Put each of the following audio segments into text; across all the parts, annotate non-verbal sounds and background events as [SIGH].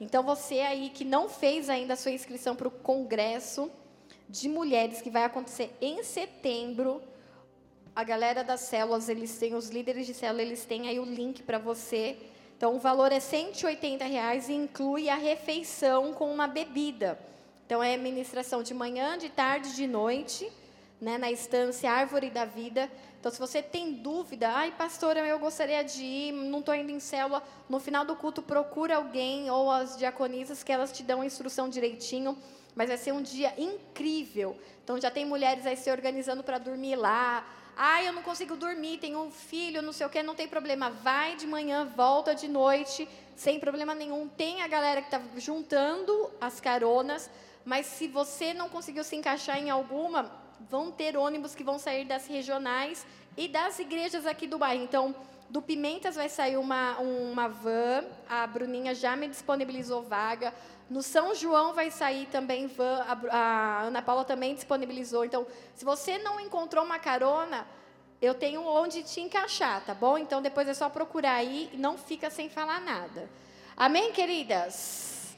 Então você aí que não fez ainda a sua inscrição para o congresso de mulheres que vai acontecer em setembro, a galera das células, eles têm os líderes de célula, eles têm aí o link para você. Então o valor é 180 reais e inclui a refeição com uma bebida. Então é ministração de manhã, de tarde, de noite, né, na estância Árvore da Vida. Então, se você tem dúvida, ai, pastora, eu gostaria de ir, não estou indo em célula, no final do culto, procura alguém ou as diaconisas que elas te dão a instrução direitinho. Mas vai ser um dia incrível. Então, já tem mulheres aí se organizando para dormir lá. Ai, eu não consigo dormir, tenho um filho, não sei o quê, não tem problema. Vai de manhã, volta de noite, sem problema nenhum. Tem a galera que está juntando as caronas, mas se você não conseguiu se encaixar em alguma, vão ter ônibus que vão sair das regionais e das igrejas aqui do bairro. Então, do Pimentas vai sair uma, uma van, a Bruninha já me disponibilizou vaga. No São João vai sair também van, a, a Ana Paula também disponibilizou. Então, se você não encontrou uma carona, eu tenho onde te encaixar, tá bom? Então, depois é só procurar aí não fica sem falar nada. Amém, queridas?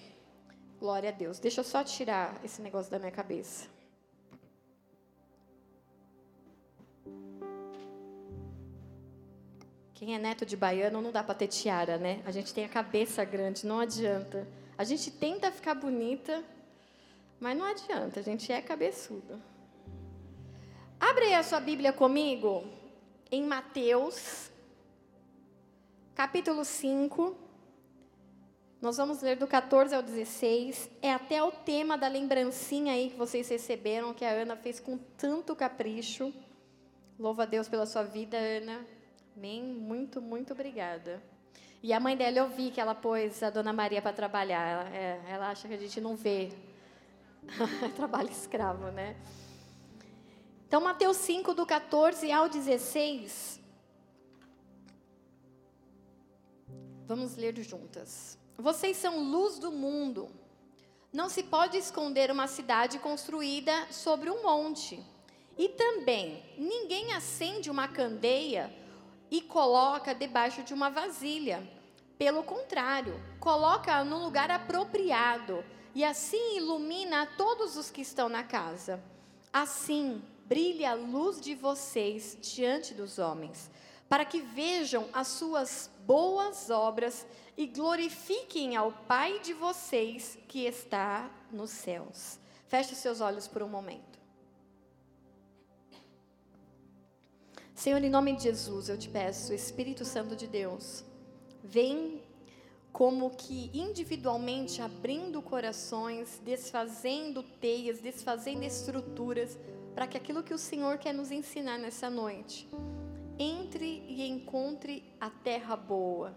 Glória a Deus. Deixa eu só tirar esse negócio da minha cabeça. Quem é neto de baiano não dá para ter tiara, né? A gente tem a cabeça grande, não adianta. A gente tenta ficar bonita, mas não adianta, a gente é cabeçuda. Abre aí a sua Bíblia comigo em Mateus, capítulo 5. Nós vamos ler do 14 ao 16. É até o tema da lembrancinha aí que vocês receberam, que a Ana fez com tanto capricho. Louva a Deus pela sua vida, Ana. Amém? Muito, muito obrigada. E a mãe dela, eu vi que ela pôs a Dona Maria para trabalhar. Ela, é, ela acha que a gente não vê. [LAUGHS] Trabalho escravo, né? Então, Mateus 5, do 14 ao 16. Vamos ler juntas. Vocês são luz do mundo. Não se pode esconder uma cidade construída sobre um monte. E também, ninguém acende uma candeia e coloca debaixo de uma vasilha. Pelo contrário, coloca no lugar apropriado e assim ilumina todos os que estão na casa. Assim, brilhe a luz de vocês diante dos homens, para que vejam as suas boas obras e glorifiquem ao Pai de vocês que está nos céus. Feche seus olhos por um momento. Senhor, em nome de Jesus, eu te peço, Espírito Santo de Deus, vem como que individualmente abrindo corações, desfazendo teias, desfazendo estruturas, para que aquilo que o Senhor quer nos ensinar nessa noite, entre e encontre a terra boa,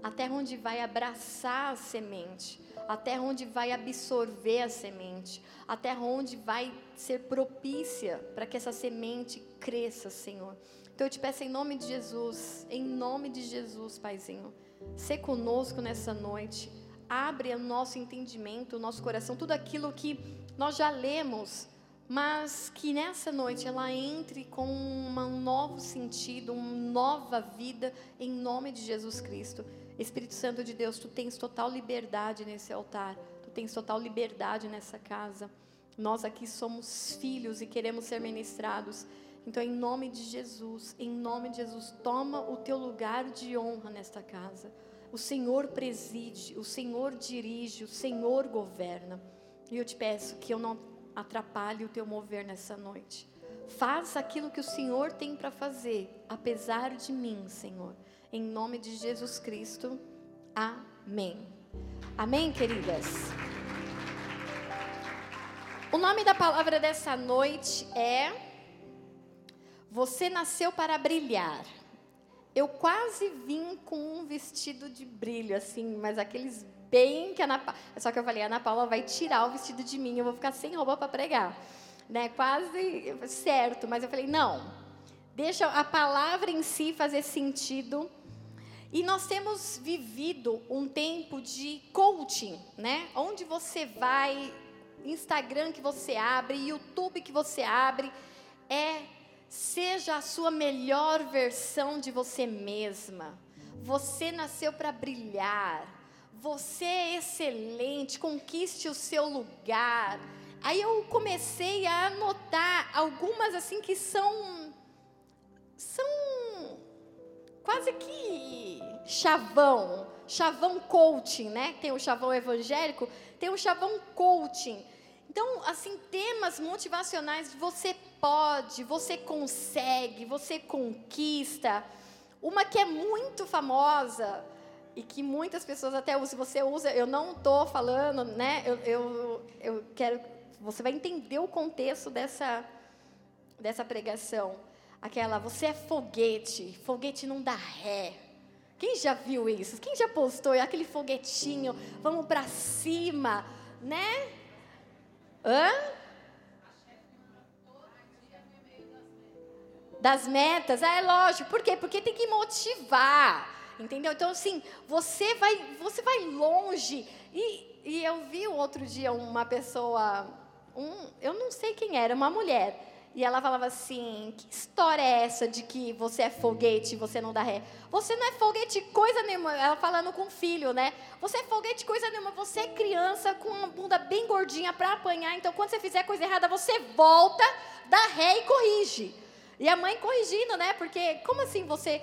a terra onde vai abraçar a semente, a terra onde vai absorver a semente, a terra onde vai ser propícia para que essa semente cresça, Senhor. Então eu te peço em nome de Jesus, em nome de Jesus, Paizinho, ser conosco nessa noite. Abre o nosso entendimento, o nosso coração, tudo aquilo que nós já lemos, mas que nessa noite ela entre com um novo sentido, uma nova vida, em nome de Jesus Cristo. Espírito Santo de Deus, tu tens total liberdade nesse altar, tu tens total liberdade nessa casa. Nós aqui somos filhos e queremos ser ministrados. Então, em nome de Jesus, em nome de Jesus, toma o teu lugar de honra nesta casa. O Senhor preside, o Senhor dirige, o Senhor governa. E eu te peço que eu não atrapalhe o teu mover nessa noite. Faça aquilo que o Senhor tem para fazer, apesar de mim, Senhor. Em nome de Jesus Cristo. Amém. Amém, queridas? O nome da palavra dessa noite é você nasceu para brilhar. Eu quase vim com um vestido de brilho, assim, mas aqueles bem que a Ana Paula... Só que eu falei, a Ana Paula vai tirar o vestido de mim, eu vou ficar sem roupa para pregar. Né? Quase certo, mas eu falei, não. Deixa a palavra em si fazer sentido. E nós temos vivido um tempo de coaching, né? Onde você vai, Instagram que você abre, YouTube que você abre, é Seja a sua melhor versão de você mesma. Você nasceu para brilhar. você é excelente, conquiste o seu lugar. Aí eu comecei a anotar algumas assim que são são quase que chavão, chavão coaching, né? Tem o chavão evangélico, tem o chavão coaching. Então, assim, temas motivacionais, você pode, você consegue, você conquista. Uma que é muito famosa e que muitas pessoas até usam, você usa, eu não estou falando, né? Eu, eu, eu quero, você vai entender o contexto dessa, dessa pregação. Aquela, você é foguete, foguete não dá ré. Quem já viu isso? Quem já postou aquele foguetinho? Vamos para cima, né? Hã? Das metas, ah, é lógico. Por quê? Porque tem que motivar. Entendeu? Então, assim, você vai, você vai longe. E, e eu vi outro dia uma pessoa, um, eu não sei quem era, uma mulher e ela falava assim: que história é essa de que você é foguete e você não dá ré? Você não é foguete coisa nenhuma. Ela falando com o filho, né? Você é foguete coisa nenhuma. Você é criança com uma bunda bem gordinha para apanhar. Então, quando você fizer coisa errada, você volta, dá ré e corrige. E a mãe corrigindo, né? Porque como assim você.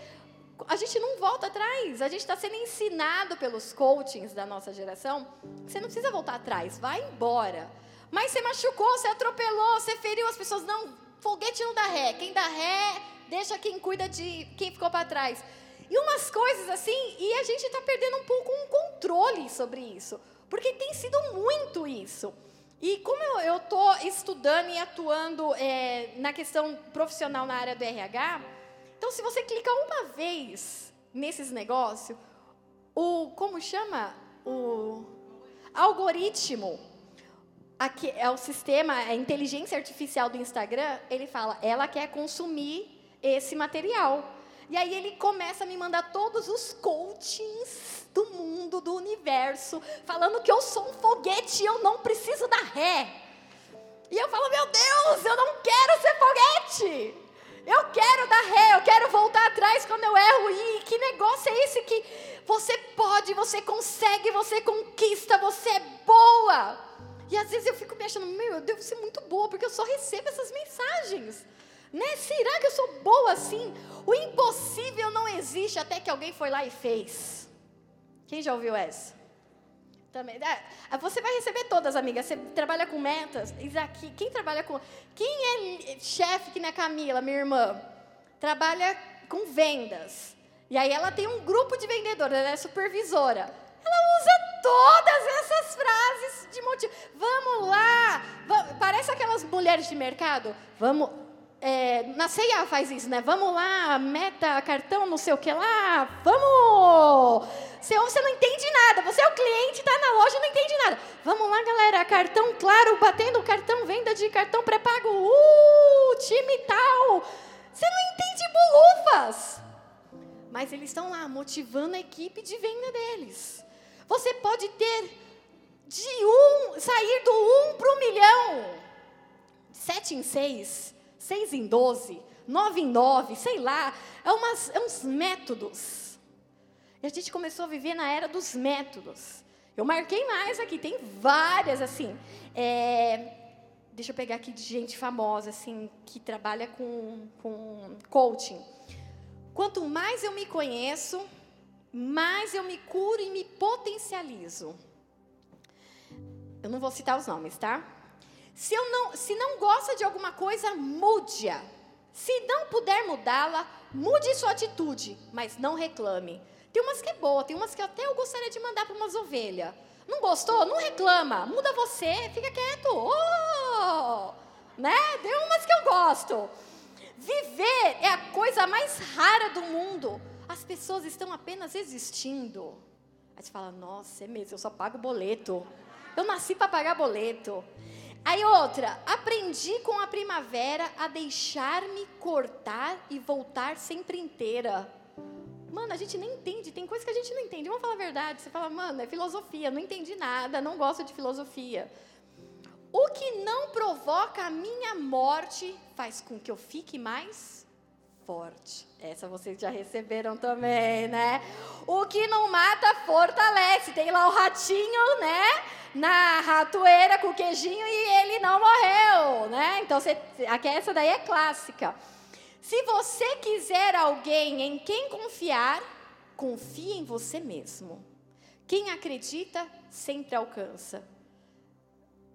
A gente não volta atrás. A gente está sendo ensinado pelos coachings da nossa geração. Você não precisa voltar atrás. Vai embora. Mas você machucou, você atropelou, você feriu as pessoas. Não, foguete não dá ré. Quem dá ré, deixa quem cuida de quem ficou para trás. E umas coisas assim, e a gente está perdendo um pouco um controle sobre isso. Porque tem sido muito isso. E como eu estou estudando e atuando é, na questão profissional na área do RH, então se você clicar uma vez nesses negócios, o como chama? O algoritmo aqui é o sistema, a inteligência artificial do Instagram, ele fala, ela quer consumir esse material. E aí ele começa a me mandar todos os coachings do mundo, do universo, falando que eu sou um foguete e eu não preciso dar ré. E eu falo, meu Deus, eu não quero ser foguete. Eu quero dar ré, eu quero voltar atrás quando eu erro. E que negócio é esse que você pode, você consegue, você conquista, você é boa. E às vezes eu fico me achando, meu, eu devo ser muito boa, porque eu só recebo essas mensagens. Né? Será que eu sou boa assim? O impossível não existe até que alguém foi lá e fez. Quem já ouviu essa? Também. É, você vai receber todas, amiga. Você trabalha com metas. Isaac, quem trabalha com. Quem é chefe que nem a Camila, minha irmã? Trabalha com vendas. E aí ela tem um grupo de vendedores, ela é supervisora. Ela usa todas essas frases de motivo. Vamos lá! Vamos, parece aquelas mulheres de mercado. Vamos. É, na ceia faz isso, né? Vamos lá, meta, cartão, não sei o que lá. Vamos! Você, não entende nada. Você é o cliente, está na loja não entende nada. Vamos lá, galera. Cartão claro, batendo cartão, venda de cartão pré-pago. Uh, time tal. Você não entende bolufas. Mas eles estão lá motivando a equipe de venda deles. Você pode ter de um, sair do um para o milhão. Sete em seis, seis em doze, nove em nove, sei lá. É, umas, é uns métodos. E a gente começou a viver na era dos métodos. Eu marquei mais aqui, tem várias assim. É, deixa eu pegar aqui de gente famosa, assim, que trabalha com, com coaching. Quanto mais eu me conheço, mais eu me curo e me potencializo. Eu não vou citar os nomes, tá? Se, eu não, se não gosta de alguma coisa, mude-a. Se não puder mudá-la, mude sua atitude, mas não reclame. Tem umas que é boa, tem umas que até eu gostaria de mandar para umas ovelhas. Não gostou? Não reclama. Muda você, fica quieto. Oh! Né? Tem umas que eu gosto. Viver é a coisa mais rara do mundo. As pessoas estão apenas existindo. Aí você fala, nossa, é mesmo, eu só pago boleto. Eu nasci para pagar boleto. Aí outra, aprendi com a primavera a deixar-me cortar e voltar sempre inteira. Mano, a gente nem entende, tem coisa que a gente não entende. Vamos falar a verdade. Você fala, mano, é filosofia, não entendi nada, não gosto de filosofia. O que não provoca a minha morte faz com que eu fique mais forte. Essa vocês já receberam também, né? O que não mata fortalece. Tem lá o ratinho, né? Na ratoeira com queijinho e ele não morreu, né? Então, você, essa daí é clássica. Se você quiser alguém em quem confiar, confie em você mesmo. Quem acredita sempre alcança.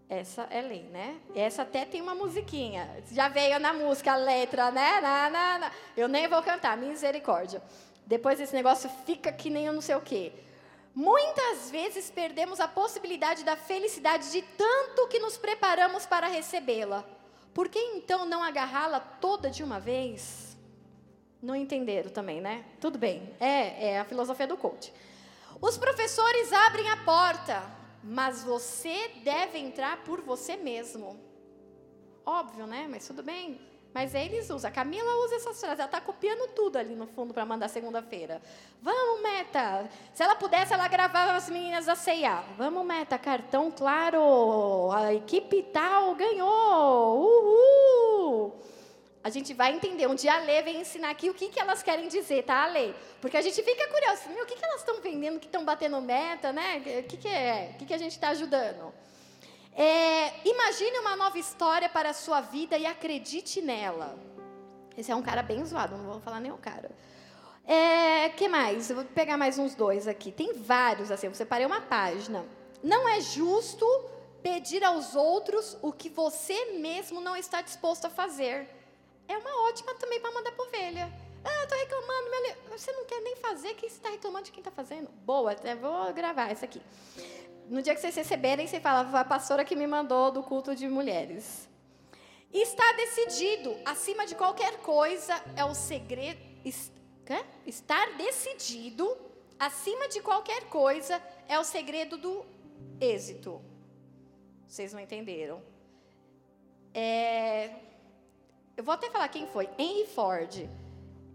Essa é lei, né? Essa até tem uma musiquinha. Já veio na música a letra, né? Na, na, na. Eu nem vou cantar, misericórdia. Depois esse negócio fica que nem eu não sei o quê. Muitas vezes perdemos a possibilidade da felicidade de tanto que nos preparamos para recebê-la. Por que então não agarrá-la toda de uma vez? Não entenderam também, né? Tudo bem. É, é a filosofia do coach. Os professores abrem a porta, mas você deve entrar por você mesmo. Óbvio, né? Mas tudo bem. Mas eles usam. A Camila usa essas frases. Ela está copiando tudo ali no fundo para mandar segunda-feira. Vamos, Meta. Se ela pudesse, ela gravava as meninas da CIA. Vamos, Meta. Cartão claro. A equipe tal ganhou. Uhul. A gente vai entender. Um dia a Lê vem ensinar aqui o que, que elas querem dizer, tá, Lê? Porque a gente fica curioso. Meu, o que, que elas estão vendendo, que estão batendo meta, né? O que, que é? O que, que a gente está ajudando? É, imagine uma nova história para a sua vida e acredite nela. Esse é um cara bem zoado, não vou falar nem o cara. É, que mais? Eu vou pegar mais uns dois aqui. Tem vários, assim, eu separei uma página. Não é justo pedir aos outros o que você mesmo não está disposto a fazer é uma ótima também para mandar para ovelha. Ah, estou reclamando, meu... você não quer nem fazer, quem está reclamando de quem está fazendo? Boa, até vou gravar essa aqui. No dia que vocês receberem, você fala, a pastora que me mandou do culto de mulheres. Está decidido, acima de qualquer coisa, é o segredo. Estar decidido, acima de qualquer coisa, é o segredo do êxito. Vocês não entenderam? É, eu vou até falar quem foi. Henry Ford.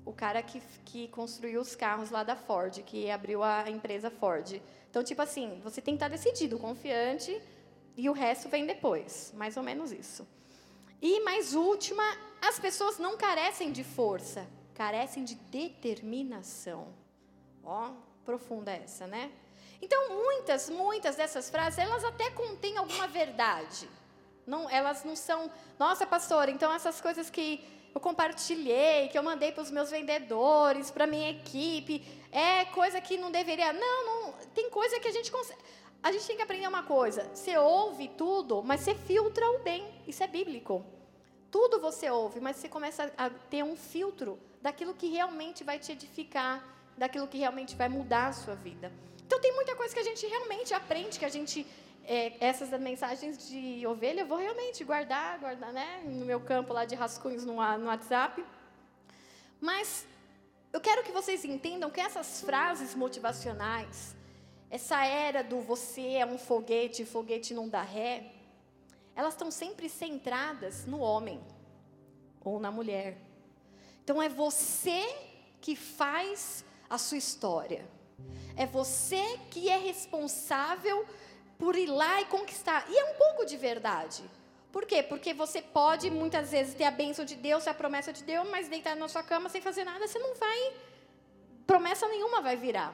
O cara que, que construiu os carros lá da Ford, que abriu a empresa Ford. Então, tipo assim, você tem que estar decidido, confiante, e o resto vem depois. Mais ou menos isso. E mais última, as pessoas não carecem de força, carecem de determinação. Ó, profunda essa, né? Então, muitas, muitas dessas frases, elas até contêm alguma verdade. Não, elas não são, nossa, pastora, então essas coisas que eu compartilhei, que eu mandei para os meus vendedores, para minha equipe, é coisa que não deveria. Não, não, tem coisa que a gente consegue. A gente tem que aprender uma coisa: você ouve tudo, mas você filtra o bem. Isso é bíblico. Tudo você ouve, mas você começa a ter um filtro daquilo que realmente vai te edificar, daquilo que realmente vai mudar a sua vida. Então, tem muita coisa que a gente realmente aprende, que a gente é, essas mensagens de ovelha eu vou realmente guardar, guardar né, no meu campo lá de rascunhos no, no WhatsApp. Mas eu quero que vocês entendam que essas frases motivacionais, essa era do você é um foguete, foguete não dá ré, elas estão sempre centradas no homem ou na mulher. Então é você que faz a sua história. É você que é responsável por ir lá e conquistar. E é um pouco de verdade. Por quê? Porque você pode muitas vezes ter a bênção de Deus, a promessa de Deus, mas deitar na sua cama sem fazer nada, você não vai. Promessa nenhuma vai virar.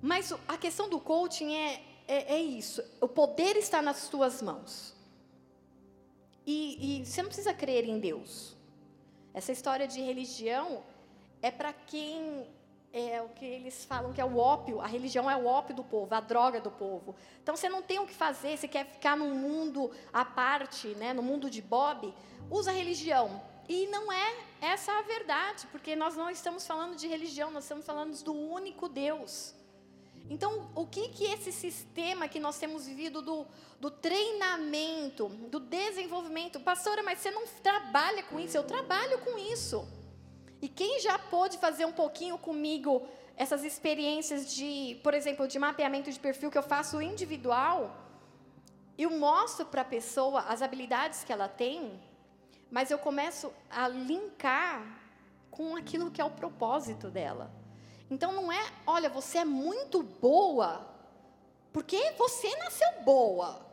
Mas a questão do coaching é, é, é isso. O poder está nas suas mãos. E, e você não precisa crer em Deus. Essa história de religião é para quem é o que eles falam que é o ópio, a religião é o ópio do povo, a droga do povo. Então você não tem o que fazer, você quer ficar num mundo à parte, né, no mundo de Bob, usa a religião. E não é essa a verdade, porque nós não estamos falando de religião, nós estamos falando do único Deus. Então, o que que esse sistema que nós temos vivido do, do treinamento, do desenvolvimento, pastora, mas você não trabalha com isso? Eu trabalho com isso. E quem já pôde fazer um pouquinho comigo essas experiências de, por exemplo, de mapeamento de perfil que eu faço individual, eu mostro para a pessoa as habilidades que ela tem, mas eu começo a linkar com aquilo que é o propósito dela. Então não é, olha, você é muito boa, porque você nasceu boa.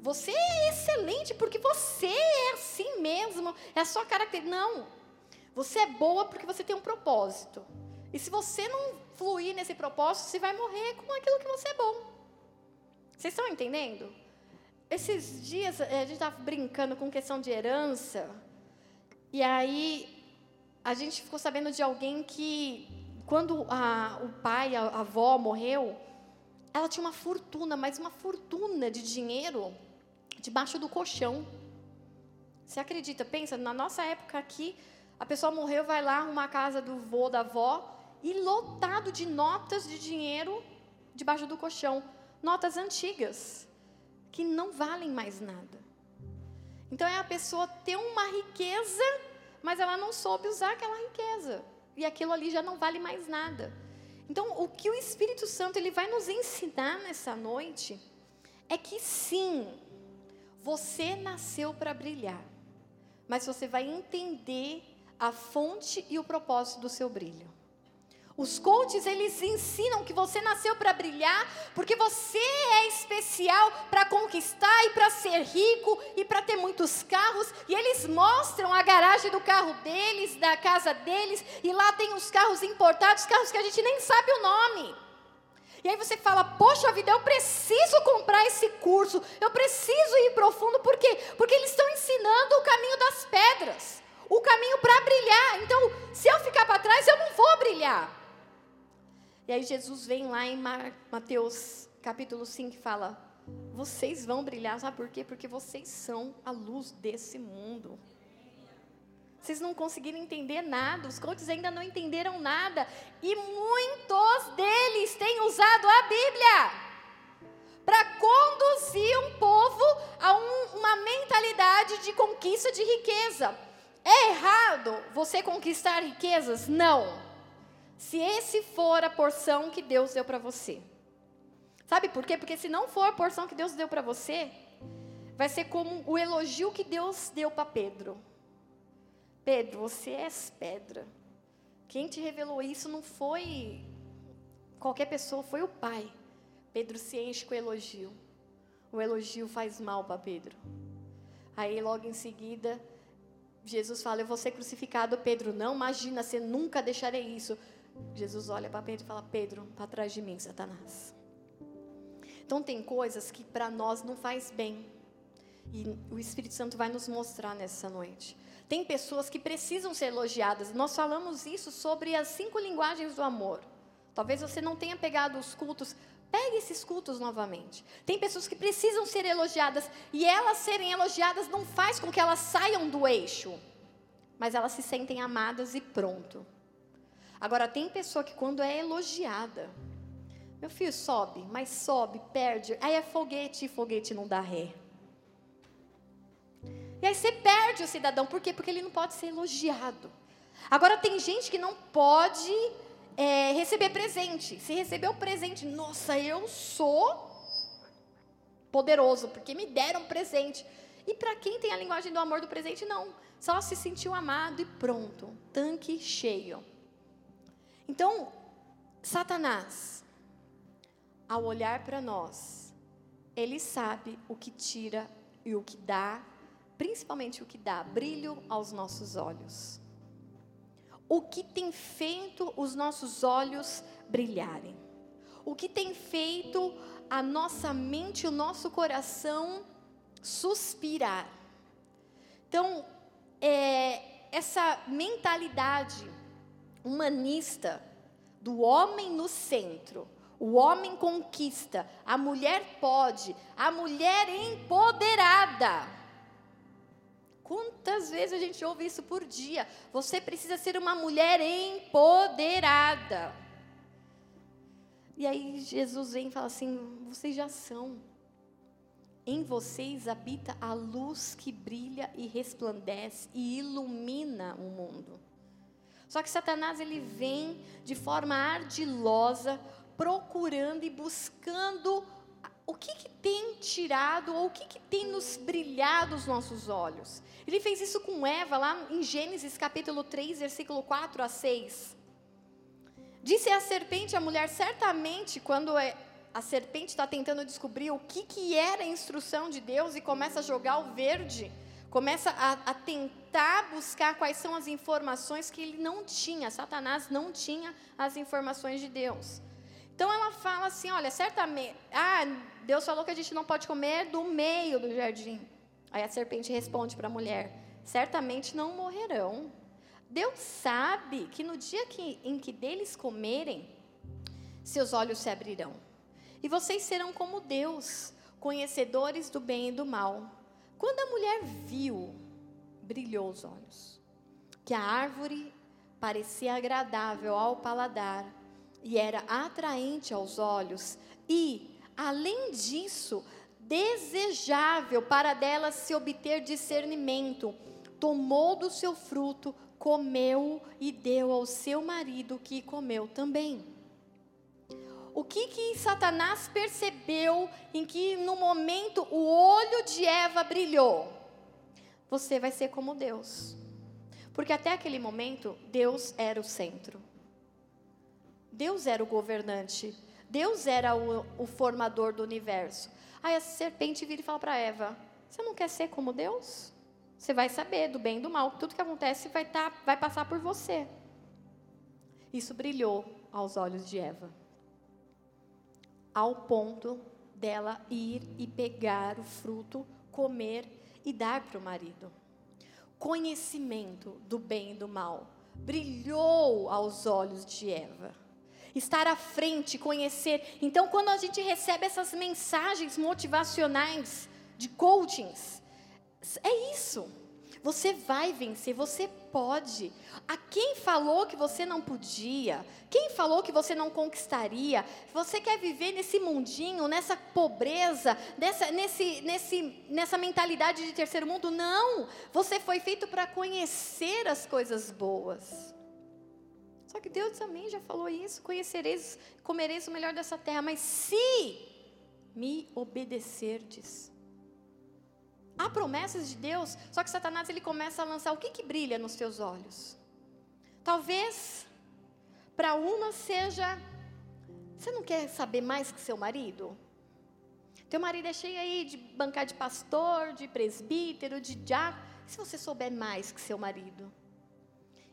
Você é excelente porque você é assim mesmo, é a sua característica. Não. Você é boa porque você tem um propósito. E se você não fluir nesse propósito, você vai morrer com aquilo que você é bom. Vocês estão entendendo? Esses dias eh, a gente estava brincando com questão de herança. E aí a gente ficou sabendo de alguém que, quando a, o pai, a, a avó morreu, ela tinha uma fortuna, mas uma fortuna de dinheiro debaixo do colchão. Você acredita? Pensa, na nossa época aqui, a pessoa morreu, vai lá arrumar a casa do vô, da avó, e lotado de notas de dinheiro debaixo do colchão. Notas antigas, que não valem mais nada. Então é a pessoa ter uma riqueza, mas ela não soube usar aquela riqueza. E aquilo ali já não vale mais nada. Então, o que o Espírito Santo ele vai nos ensinar nessa noite é que sim, você nasceu para brilhar, mas você vai entender a fonte e o propósito do seu brilho. Os coaches, eles ensinam que você nasceu para brilhar, porque você é especial para conquistar e para ser rico e para ter muitos carros, e eles mostram a garagem do carro deles, da casa deles, e lá tem os carros importados, carros que a gente nem sabe o nome. E aí você fala, poxa vida, eu preciso comprar esse curso, eu preciso ir profundo, por quê? Porque eles estão ensinando o caminho das pedras, o caminho para brilhar. Então, se eu ficar para trás, eu não vou brilhar. E aí Jesus vem lá em Mateus capítulo 5 e fala: Vocês vão brilhar, sabe por quê? Porque vocês são a luz desse mundo. Vocês não conseguiram entender nada, os coaches ainda não entenderam nada, e muitos deles têm usado a Bíblia para conduzir um povo a um, uma mentalidade de conquista de riqueza. É errado você conquistar riquezas? Não. Se esse for a porção que Deus deu para você. Sabe por quê? Porque se não for a porção que Deus deu para você, vai ser como o elogio que Deus deu para Pedro. Pedro, você és pedra. Quem te revelou isso não foi qualquer pessoa, foi o Pai. Pedro se enche com elogio. O elogio faz mal para Pedro. Aí logo em seguida, Jesus fala: Eu vou ser crucificado. Pedro, não, imagina, você nunca deixarei isso. Jesus olha para Pedro e fala: Pedro, para trás de mim, Satanás. Então tem coisas que para nós não faz bem. E o Espírito Santo vai nos mostrar nessa noite. Tem pessoas que precisam ser elogiadas. Nós falamos isso sobre as cinco linguagens do amor. Talvez você não tenha pegado os cultos. Pegue esses cultos novamente. Tem pessoas que precisam ser elogiadas e elas serem elogiadas não faz com que elas saiam do eixo, mas elas se sentem amadas e pronto. Agora, tem pessoa que quando é elogiada, meu filho sobe, mas sobe, perde. Aí é foguete e foguete não dá ré. E aí você perde o cidadão. Por quê? Porque ele não pode ser elogiado. Agora, tem gente que não pode é, receber presente. Se receber o presente, nossa, eu sou poderoso, porque me deram presente. E para quem tem a linguagem do amor do presente, não. Só se sentiu amado e pronto. Tanque cheio. Então, Satanás, ao olhar para nós, ele sabe o que tira e o que dá, principalmente o que dá brilho aos nossos olhos. O que tem feito os nossos olhos brilharem? O que tem feito a nossa mente, o nosso coração suspirar? Então, é, essa mentalidade humanista do homem no centro. O homem conquista, a mulher pode, a mulher empoderada. Quantas vezes a gente ouve isso por dia? Você precisa ser uma mulher empoderada. E aí Jesus vem e fala assim: vocês já são. Em vocês habita a luz que brilha e resplandece e ilumina o mundo. Só que Satanás ele vem de forma ardilosa, procurando e buscando o que, que tem tirado ou o que, que tem nos brilhado os nossos olhos. Ele fez isso com Eva lá em Gênesis capítulo 3, versículo 4 a 6. Disse a serpente à mulher, certamente, quando é, a serpente está tentando descobrir o que, que era a instrução de Deus e começa a jogar o verde começa a, a, tentar buscar quais são as informações que ele não tinha. Satanás não tinha as informações de Deus. Então ela fala assim: olha, certamente. Ah, Deus falou que a gente não pode comer do meio do jardim. Aí a serpente responde para a mulher: certamente não morrerão. Deus sabe que no dia que, em que deles comerem, seus olhos se abrirão. E vocês serão como Deus, conhecedores do bem e do mal. Quando a mulher viu, brilhou os olhos, que a árvore parecia agradável ao paladar e era atraente aos olhos, e, além disso, desejável para dela se obter discernimento, tomou do seu fruto, comeu e deu ao seu marido, que comeu também. O que que Satanás percebeu em que no momento o olho de Eva brilhou? Você vai ser como Deus. Porque até aquele momento, Deus era o centro. Deus era o governante. Deus era o, o formador do universo. Aí a serpente vira e fala para Eva: Você não quer ser como Deus? Você vai saber do bem e do mal. Tudo que acontece vai, tá, vai passar por você. Isso brilhou aos olhos de Eva ao ponto dela ir e pegar o fruto, comer e dar para o marido. Conhecimento do bem e do mal brilhou aos olhos de Eva. Estar à frente, conhecer. Então, quando a gente recebe essas mensagens motivacionais de coachings, é isso. Você vai vencer, você pode. A quem falou que você não podia? Quem falou que você não conquistaria? Você quer viver nesse mundinho, nessa pobreza, nessa, nesse, nesse, nessa mentalidade de terceiro mundo? Não! Você foi feito para conhecer as coisas boas. Só que Deus também já falou isso: conhecereis, comereis o melhor dessa terra, mas se me obedecerdes. Há promessas de Deus, só que Satanás ele começa a lançar o que, que brilha nos seus olhos. Talvez para uma seja, você não quer saber mais que seu marido? Teu marido é cheio aí de bancar de pastor, de presbítero, de diácono. E se você souber mais que seu marido?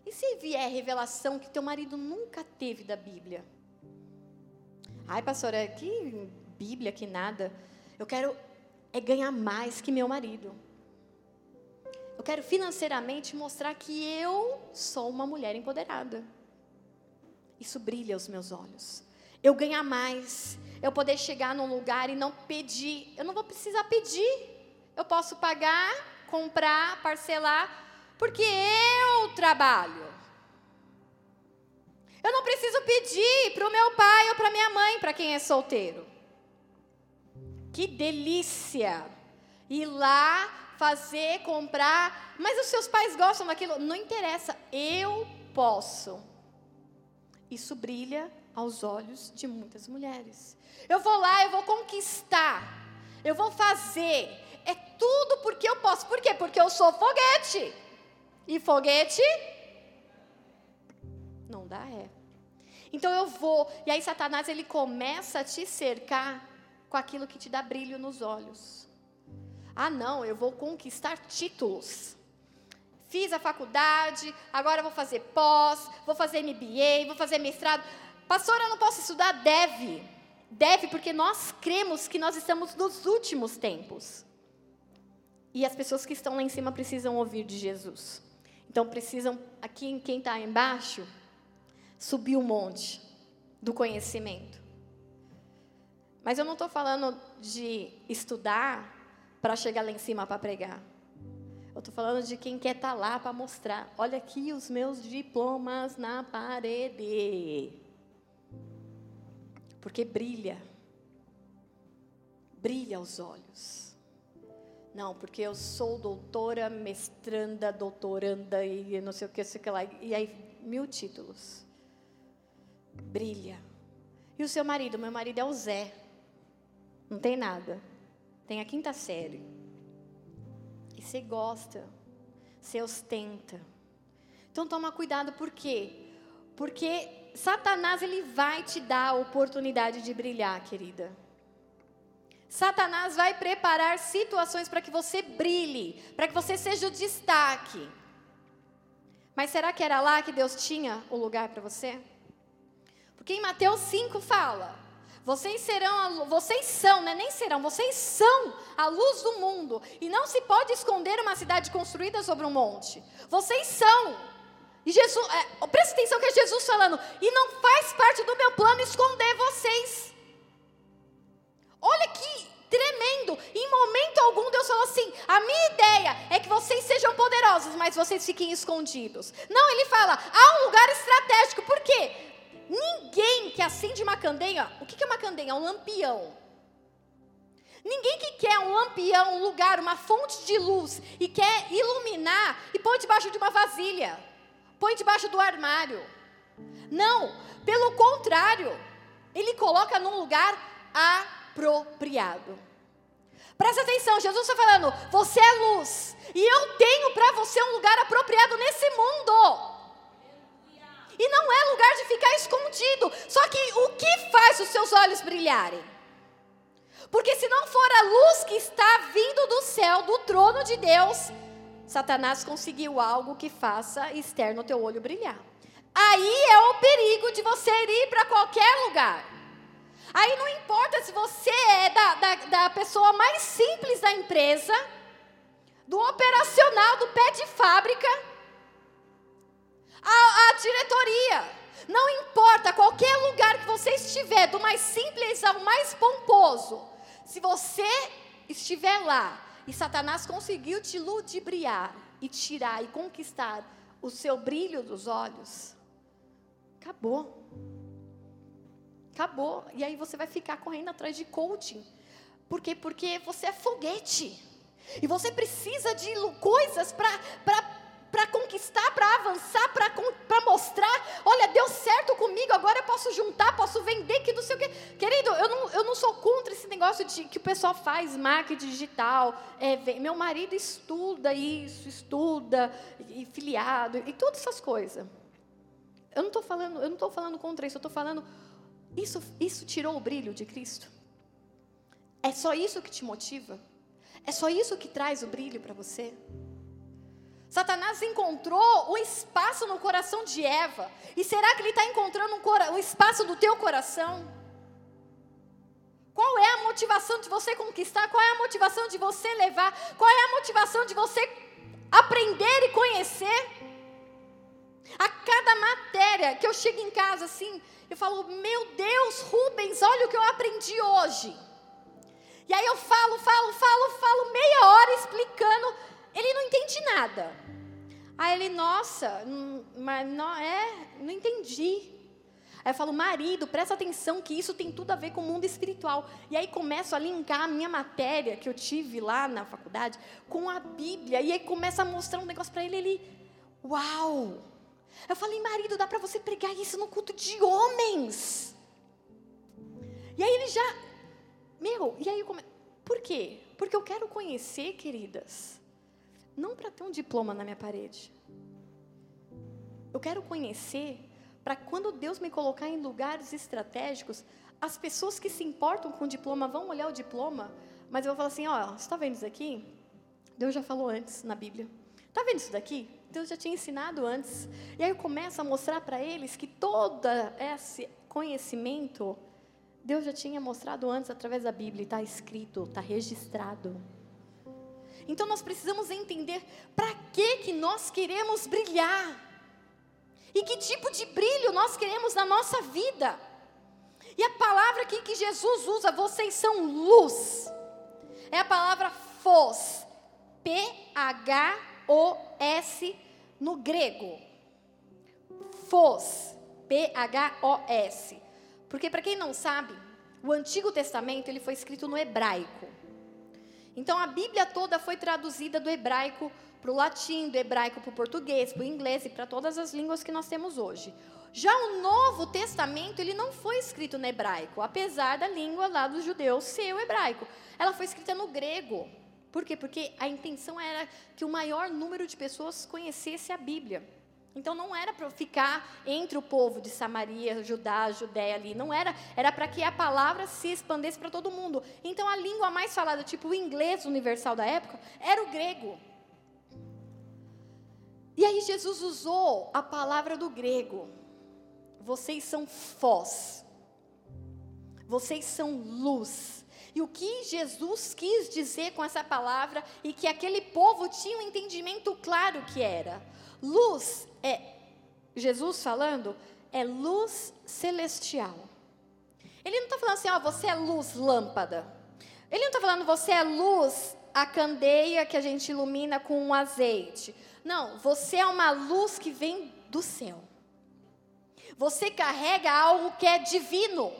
E se vier revelação que teu marido nunca teve da Bíblia? Ai, pastora, que Bíblia, que nada. Eu quero é ganhar mais que meu marido. Eu quero financeiramente mostrar que eu sou uma mulher empoderada. Isso brilha aos meus olhos. Eu ganhar mais, eu poder chegar num lugar e não pedir. Eu não vou precisar pedir. Eu posso pagar, comprar, parcelar, porque eu trabalho. Eu não preciso pedir para o meu pai ou para minha mãe, para quem é solteiro. Que delícia! Ir lá, fazer, comprar, mas os seus pais gostam daquilo, não interessa, eu posso. Isso brilha aos olhos de muitas mulheres. Eu vou lá, eu vou conquistar, eu vou fazer, é tudo porque eu posso. Por quê? Porque eu sou foguete. E foguete não dá ré. Então eu vou, e aí Satanás ele começa a te cercar com aquilo que te dá brilho nos olhos. Ah, não, eu vou conquistar títulos. Fiz a faculdade, agora vou fazer pós, vou fazer MBA, vou fazer mestrado. Pastora, eu não posso estudar? Deve. Deve, porque nós cremos que nós estamos nos últimos tempos. E as pessoas que estão lá em cima precisam ouvir de Jesus. Então precisam, aqui quem está embaixo, subir o monte do conhecimento. Mas eu não estou falando de estudar para chegar lá em cima para pregar. Eu estou falando de quem quer estar tá lá para mostrar. Olha aqui os meus diplomas na parede. Porque brilha. Brilha aos olhos. Não, porque eu sou doutora, mestranda, doutoranda e não sei o que, sei o que lá. E aí, mil títulos. Brilha. E o seu marido? Meu marido é o Zé. Não tem nada. Tem a quinta série. E você gosta. Você ostenta. Então toma cuidado, por quê? Porque Satanás ele vai te dar a oportunidade de brilhar, querida. Satanás vai preparar situações para que você brilhe, para que você seja o destaque. Mas será que era lá que Deus tinha o lugar para você? Porque em Mateus 5 fala: vocês serão, vocês são, né? nem serão, vocês são a luz do mundo. E não se pode esconder uma cidade construída sobre um monte. Vocês são. E Jesus, é, presta atenção que é Jesus falando. E não faz parte do meu plano esconder vocês. Olha que tremendo. Em momento algum Deus falou assim: a minha ideia é que vocês sejam poderosos, mas vocês fiquem escondidos. Não, ele fala: há um lugar estratégico. Por quê? Ninguém que acende uma candeia, o que é uma candeia? É um lampião. Ninguém que quer um lampião, um lugar, uma fonte de luz e quer iluminar e põe debaixo de uma vasilha, põe debaixo do armário. Não, pelo contrário, ele coloca num lugar apropriado. Presta atenção, Jesus está falando: você é luz, e eu tenho para você um lugar apropriado nesse mundo. E não é lugar de ficar escondido. Só que o que faz os seus olhos brilharem? Porque se não for a luz que está vindo do céu, do trono de Deus, Satanás conseguiu algo que faça externo o teu olho brilhar. Aí é o perigo de você ir para qualquer lugar. Aí não importa se você é da, da, da pessoa mais simples da empresa, do operacional, do pé de fábrica, a, a diretoria. Não importa qualquer lugar que você estiver, do mais simples ao mais pomposo, se você estiver lá e Satanás conseguiu te ludibriar e tirar e conquistar o seu brilho dos olhos, acabou. Acabou. E aí você vai ficar correndo atrás de coaching. Por quê? Porque você é foguete. E você precisa de coisas para conquistar, para avançar, para mostrar, olha, deu certo comigo, agora eu posso juntar, posso vender, que não sei o quê. Querido, eu não, eu não sou contra esse negócio de que o pessoal faz marketing digital. É, meu marido estuda isso, estuda, e filiado, e todas essas coisas. Eu não estou falando, eu não estou falando contra isso, eu estou falando, isso, isso tirou o brilho de Cristo? É só isso que te motiva? É só isso que traz o brilho para você? Satanás encontrou o espaço no coração de Eva. E será que ele está encontrando um, um espaço do teu coração? Qual é a motivação de você conquistar? Qual é a motivação de você levar? Qual é a motivação de você aprender e conhecer? A cada matéria que eu chego em casa assim, eu falo: Meu Deus, Rubens, olha o que eu aprendi hoje. E aí eu falo, falo, falo, falo meia hora explicando ele não entende nada. Aí ele, nossa, mas não, é, não entendi. Aí eu falo, marido, presta atenção que isso tem tudo a ver com o mundo espiritual. E aí começo a linkar a minha matéria que eu tive lá na faculdade com a Bíblia. E aí começa a mostrar um negócio para ele, ele, uau! Eu falei, marido, dá para você pregar isso no culto de homens. E aí ele já, meu, e aí eu come... por quê? Porque eu quero conhecer, queridas, não para ter um diploma na minha parede. Eu quero conhecer para quando Deus me colocar em lugares estratégicos, as pessoas que se importam com o diploma vão olhar o diploma, mas eu vou falar assim: ó, você está vendo isso aqui? Deus já falou antes na Bíblia. Está vendo isso daqui? Deus já tinha ensinado antes. E aí eu começo a mostrar para eles que todo esse conhecimento Deus já tinha mostrado antes através da Bíblia, está escrito, está registrado. Então nós precisamos entender para que que nós queremos brilhar. E que tipo de brilho nós queremos na nossa vida. E a palavra aqui que Jesus usa, vocês são luz. É a palavra fos. P-H-O-S no grego. Fos. P-H-O-S. Porque para quem não sabe, o Antigo Testamento ele foi escrito no hebraico. Então a Bíblia toda foi traduzida do hebraico para o latim, do hebraico para o português, para o inglês e para todas as línguas que nós temos hoje. Já o Novo Testamento, ele não foi escrito no hebraico, apesar da língua lá dos judeus ser o hebraico. Ela foi escrita no grego. Por quê? Porque a intenção era que o maior número de pessoas conhecesse a Bíblia. Então não era para ficar entre o povo de Samaria, Judá, Judéia ali, não era, era para que a palavra se expandesse para todo mundo. Então a língua mais falada, tipo o inglês universal da época, era o grego. E aí Jesus usou a palavra do grego. Vocês são fós. Vocês são luz. E o que Jesus quis dizer com essa palavra e que aquele povo tinha um entendimento claro que era. Luz é, Jesus falando, é luz celestial. Ele não está falando assim, ó, você é luz lâmpada. Ele não está falando, você é luz, a candeia que a gente ilumina com um azeite. Não, você é uma luz que vem do céu. Você carrega algo que é divino.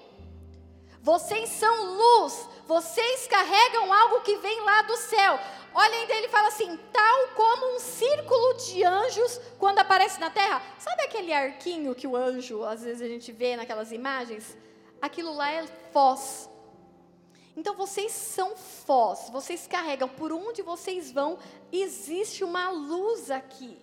Vocês são luz, vocês carregam algo que vem lá do céu. Olha ainda, ele fala assim: tal como um círculo de anjos quando aparece na terra. Sabe aquele arquinho que o anjo, às vezes a gente vê naquelas imagens? Aquilo lá é foz. Então vocês são foz, vocês carregam, por onde vocês vão, existe uma luz aqui.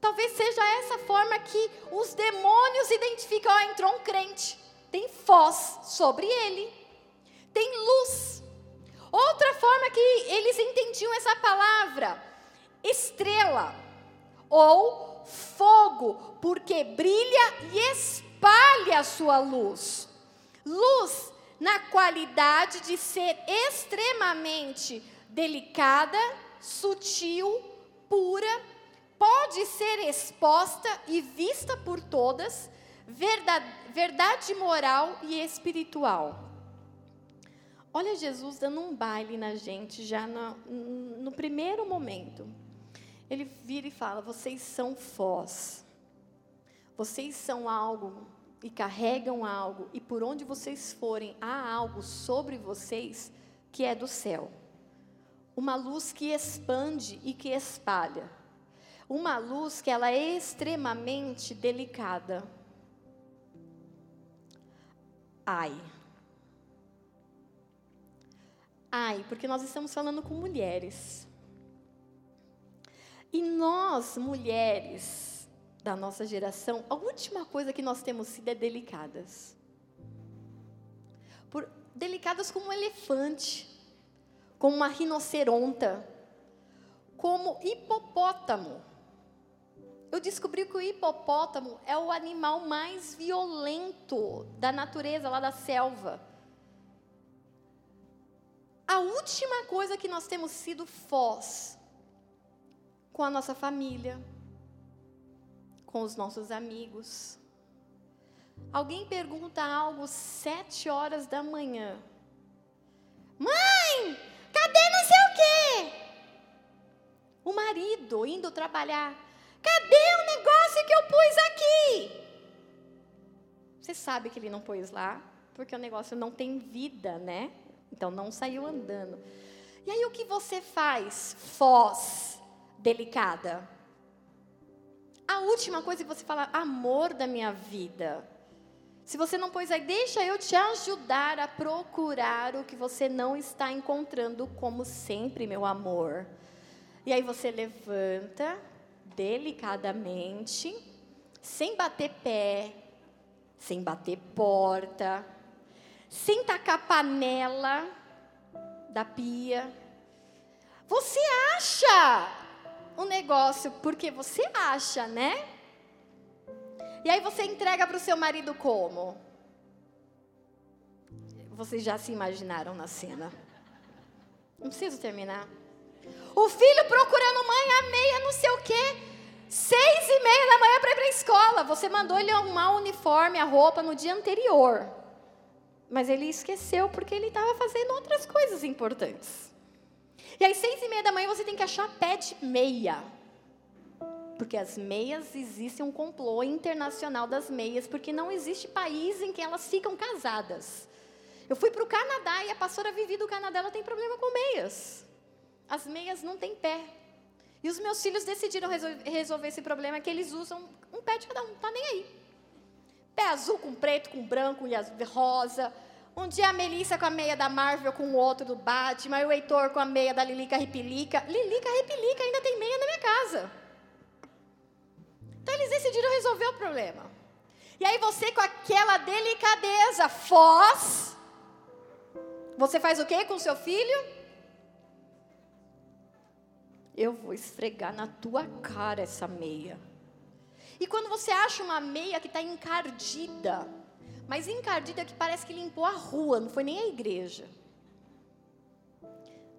Talvez seja essa forma que os demônios identificam: ó, entrou um crente, tem foz sobre ele, tem luz. Outra forma que eles entendiam essa palavra, estrela ou fogo, porque brilha e espalha a sua luz. Luz na qualidade de ser extremamente delicada, sutil, pura, pode ser exposta e vista por todas, verdade, verdade moral e espiritual. Olha Jesus dando um baile na gente já no, no primeiro momento. Ele vira e fala: vocês são fós. Vocês são algo e carregam algo, e por onde vocês forem, há algo sobre vocês que é do céu. Uma luz que expande e que espalha. Uma luz que ela é extremamente delicada. Ai. Ai, porque nós estamos falando com mulheres. E nós, mulheres da nossa geração, a última coisa que nós temos sido é delicadas. Por, delicadas como um elefante, como uma rinoceronta, como hipopótamo. Eu descobri que o hipopótamo é o animal mais violento da natureza, lá da selva. A última coisa que nós temos sido fós com a nossa família, com os nossos amigos. Alguém pergunta algo sete horas da manhã. Mãe, cadê não sei o quê? O marido indo trabalhar. Cadê o negócio que eu pus aqui? Você sabe que ele não pôs lá, porque o negócio não tem vida, né? Então não saiu andando. E aí o que você faz? Foz delicada. A última coisa que você fala, amor da minha vida. Se você não pôs aí, deixa eu te ajudar a procurar o que você não está encontrando, como sempre, meu amor. E aí você levanta delicadamente, sem bater pé, sem bater porta, sem tacar panela da pia. Você acha um negócio porque você acha, né? E aí você entrega para o seu marido como? Vocês já se imaginaram na cena? Não preciso terminar. O filho procurando mãe, a meia, não sei o quê. Seis e meia da manhã para ir para a escola. Você mandou ele arrumar o uniforme, a roupa no dia anterior. Mas ele esqueceu porque ele estava fazendo outras coisas importantes. E às seis e meia da manhã você tem que achar pé de meia. Porque as meias existem um complô internacional das meias, porque não existe país em que elas ficam casadas. Eu fui para o Canadá e a pastora Vivi do Canadá ela tem problema com meias. As meias não têm pé. E os meus filhos decidiram resolver esse problema que eles usam um pé de cada um, tá nem aí. Pé azul com preto, com branco e rosa. Um dia a Melissa com a meia da Marvel com o outro do Batman, e o Heitor com a meia da Lilica Ripilica. Lilica Ripilica ainda tem meia na minha casa. Então eles decidiram resolver o problema. E aí você com aquela delicadeza, Foz, você faz o que com seu filho? Eu vou esfregar na tua cara essa meia. E quando você acha uma meia que está encardida, mas encardida que parece que limpou a rua, não foi nem a igreja.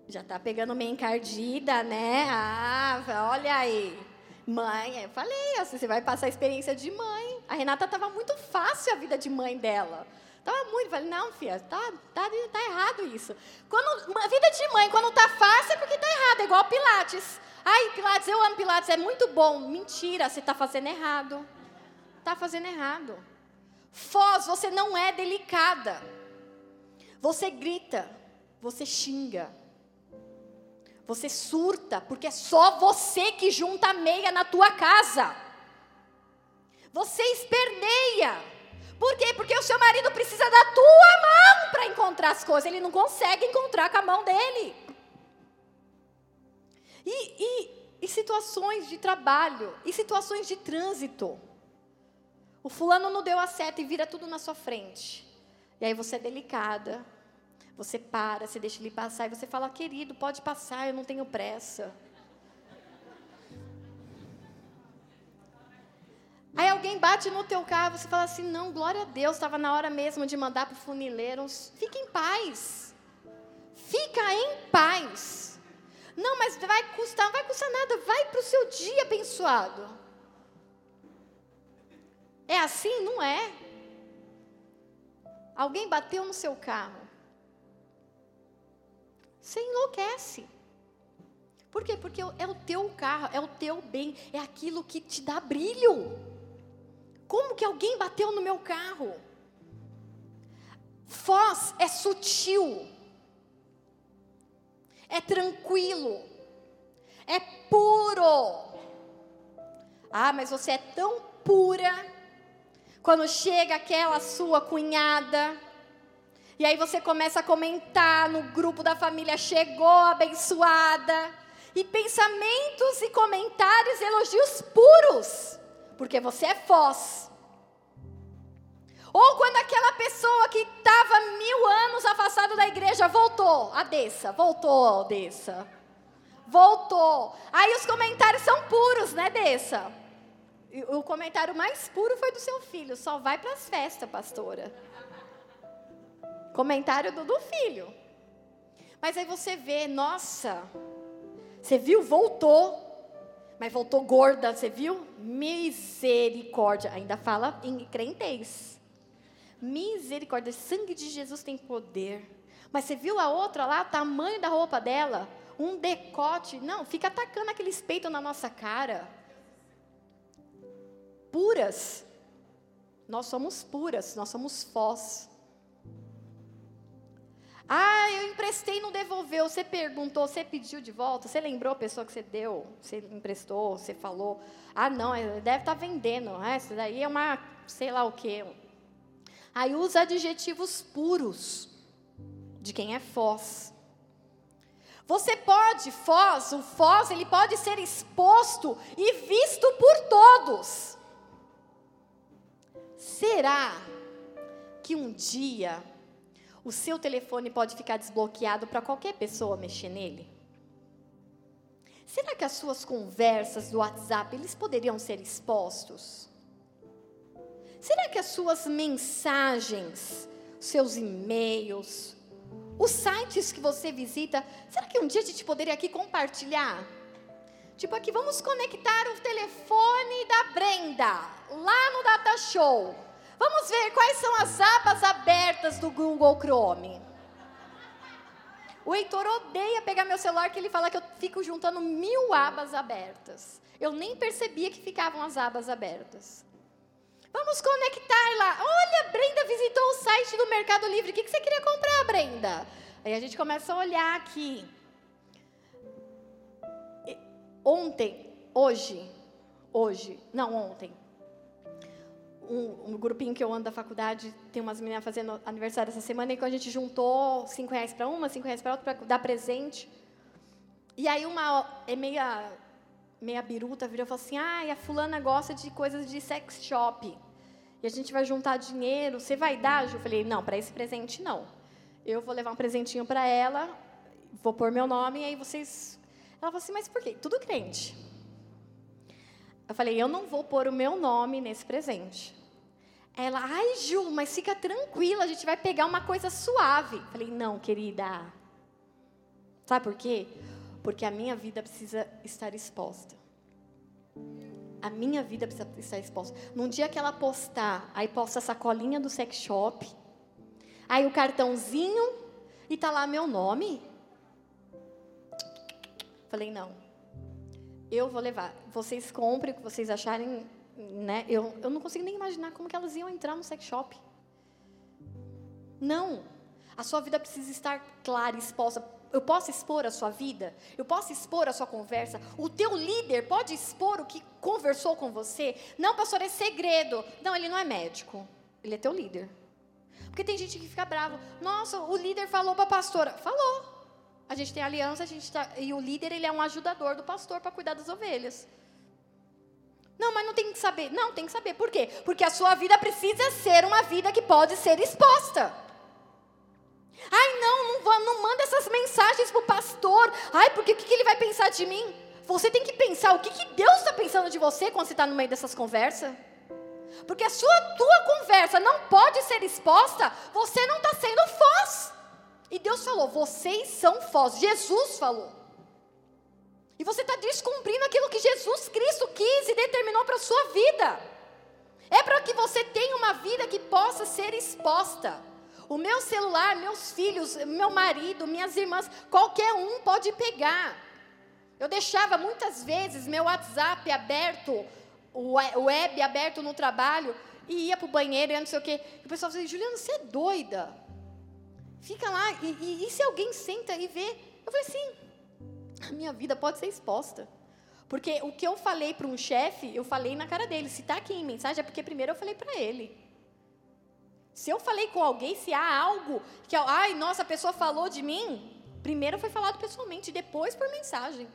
Já está pegando meia encardida, né? Ah, olha aí. Mãe, eu falei, você vai passar a experiência de mãe. A Renata estava muito fácil a vida de mãe dela. Tava muito, falei, não, filha, tá, tá, tá errado isso. Quando, a vida de mãe, quando tá fácil, é porque tá errado, é igual Pilates. Ai, Pilates, eu amo Pilates, é muito bom. Mentira, você está fazendo errado. Está fazendo errado. Foz, você não é delicada. Você grita, você xinga. Você surta, porque é só você que junta a meia na tua casa. Você esperneia. Por quê? Porque o seu marido precisa da tua mão para encontrar as coisas. Ele não consegue encontrar com a mão dele. E, e, e situações de trabalho, e situações de trânsito. O fulano não deu a seta e vira tudo na sua frente. E aí você é delicada. Você para, você deixa ele passar e você fala: "Querido, pode passar, eu não tenho pressa". Aí alguém bate no teu carro, você fala assim: "Não, glória a Deus, estava na hora mesmo de mandar para o funileiro. Fica em paz. Fica em paz. Não, mas vai custar, não vai custar nada, vai para o seu dia abençoado. É assim? Não é. Alguém bateu no seu carro. Você enlouquece. Por quê? Porque é o teu carro, é o teu bem, é aquilo que te dá brilho. Como que alguém bateu no meu carro? Foz é sutil é tranquilo, é puro. Ah, mas você é tão pura. Quando chega aquela sua cunhada, e aí você começa a comentar no grupo da família, chegou abençoada, e pensamentos e comentários, elogios puros, porque você é foz. Ou quando aquela pessoa que estava mil anos afastado da igreja voltou, a Dessa, voltou, Dessa. Voltou. Aí os comentários são puros, né, Dessa? O comentário mais puro foi do seu filho. Só vai para as festas, pastora. Comentário do, do filho. Mas aí você vê, nossa, você viu? Voltou. Mas voltou gorda, você viu? Misericórdia. Ainda fala em crentez. Misericórdia, sangue de Jesus tem poder. Mas você viu a outra lá, o tamanho da roupa dela? Um decote. Não, fica atacando aqueles peitos na nossa cara. Puras. Nós somos puras, nós somos fós. Ah, eu emprestei e não devolveu. Você perguntou, você pediu de volta, você lembrou a pessoa que você deu, você emprestou, você falou. Ah, não, deve estar tá vendendo. Ah, isso daí é uma, sei lá o quê, Aí usa adjetivos puros de quem é Foz. Você pode, Foz, o Foz, ele pode ser exposto e visto por todos. Será que um dia o seu telefone pode ficar desbloqueado para qualquer pessoa mexer nele? Será que as suas conversas do WhatsApp eles poderiam ser expostos? Será que as suas mensagens, seus e-mails, os sites que você visita, será que um dia a gente poderia aqui compartilhar? Tipo aqui, vamos conectar o telefone da Brenda, lá no Data Show. Vamos ver quais são as abas abertas do Google Chrome. O Heitor odeia pegar meu celular, que ele fala que eu fico juntando mil abas abertas. Eu nem percebia que ficavam as abas abertas. Vamos conectar lá. Olha, Brenda visitou o site do Mercado Livre. O que você queria comprar, Brenda? Aí a gente começa a olhar aqui. Ontem, hoje, hoje, não ontem, um, um, grupinho que eu ando da faculdade, tem umas meninas fazendo aniversário essa semana, e a gente juntou cinco reais para uma, cinco reais para outra, para dar presente. E aí uma é meia meia biruta, virou e falou assim: ah, a fulana gosta de coisas de sex shop. E a gente vai juntar dinheiro, você vai dar? Eu falei: não, para esse presente não. Eu vou levar um presentinho para ela, vou pôr meu nome, e aí vocês. Ela falou assim: mas por quê? Tudo crente. Eu falei: eu não vou pôr o meu nome nesse presente. Ela, ai, Ju, mas fica tranquila, a gente vai pegar uma coisa suave. Falei: não, querida. Sabe por quê? Porque a minha vida precisa estar exposta. A minha vida precisa estar exposta. Num dia que ela postar, aí posta a sacolinha do sex shop, aí o cartãozinho e tá lá meu nome. Falei, não. Eu vou levar. Vocês comprem o que vocês acharem, né? Eu, eu não consigo nem imaginar como que elas iam entrar no sex shop. Não. A sua vida precisa estar clara, exposta eu posso expor a sua vida? Eu posso expor a sua conversa? O teu líder pode expor o que conversou com você? Não, pastor, é segredo. Não, ele não é médico. Ele é teu líder. Porque tem gente que fica bravo. Nossa, o líder falou para a pastora. Falou. A gente tem aliança, a gente tá, e o líder ele é um ajudador do pastor para cuidar das ovelhas. Não, mas não tem que saber. Não, tem que saber. Por quê? Porque a sua vida precisa ser uma vida que pode ser exposta. Ai, não, não, não manda essas mensagens para o pastor. Ai, porque o que, que ele vai pensar de mim? Você tem que pensar o que, que Deus está pensando de você quando você está no meio dessas conversas. Porque a sua tua conversa não pode ser exposta, você não está sendo foz. E Deus falou: vocês são foz. Jesus falou. E você está descumprindo aquilo que Jesus Cristo quis e determinou para a sua vida. É para que você tenha uma vida que possa ser exposta. O meu celular, meus filhos, meu marido, minhas irmãs, qualquer um pode pegar. Eu deixava muitas vezes meu WhatsApp aberto, o web aberto no trabalho, e ia para o banheiro e não sei o quê. E o pessoal dizia, Juliana, você é doida. Fica lá, e, e, e se alguém senta e vê? Eu falei assim, a minha vida pode ser exposta. Porque o que eu falei para um chefe, eu falei na cara dele. Se está aqui em mensagem, é porque primeiro eu falei para ele. Se eu falei com alguém, se há algo que, ai, nossa, a pessoa falou de mim, primeiro foi falado pessoalmente, depois por mensagem.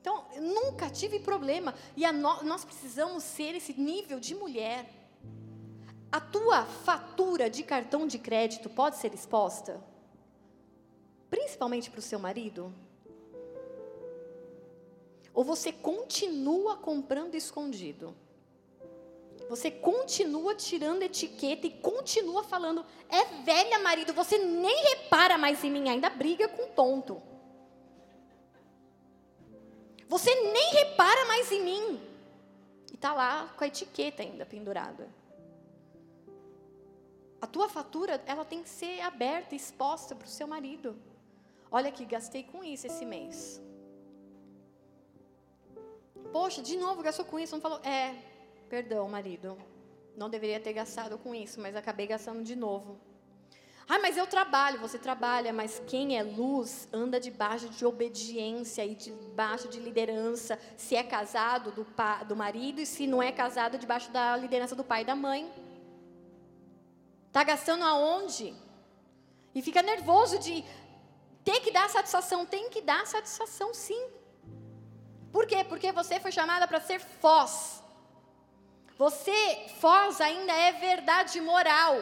Então, nunca tive problema. E no, nós precisamos ser esse nível de mulher. A tua fatura de cartão de crédito pode ser exposta? Principalmente para o seu marido? Ou você continua comprando escondido? Você continua tirando etiqueta e continua falando, é velha, marido, você nem repara mais em mim, ainda briga com tonto. Você nem repara mais em mim. E está lá com a etiqueta ainda pendurada. A tua fatura, ela tem que ser aberta, exposta para o seu marido. Olha aqui, gastei com isso esse mês. Poxa, de novo gastou com isso, não falou. É, Perdão, marido. Não deveria ter gastado com isso, mas acabei gastando de novo. Ah, mas eu trabalho. Você trabalha, mas quem é luz anda debaixo de obediência e debaixo de liderança. Se é casado, do, pa, do marido, e se não é casado, debaixo da liderança do pai e da mãe. Está gastando aonde? E fica nervoso de ter que dar satisfação. Tem que dar satisfação, sim. Por quê? Porque você foi chamada para ser foz. Você, Foz, ainda é verdade moral.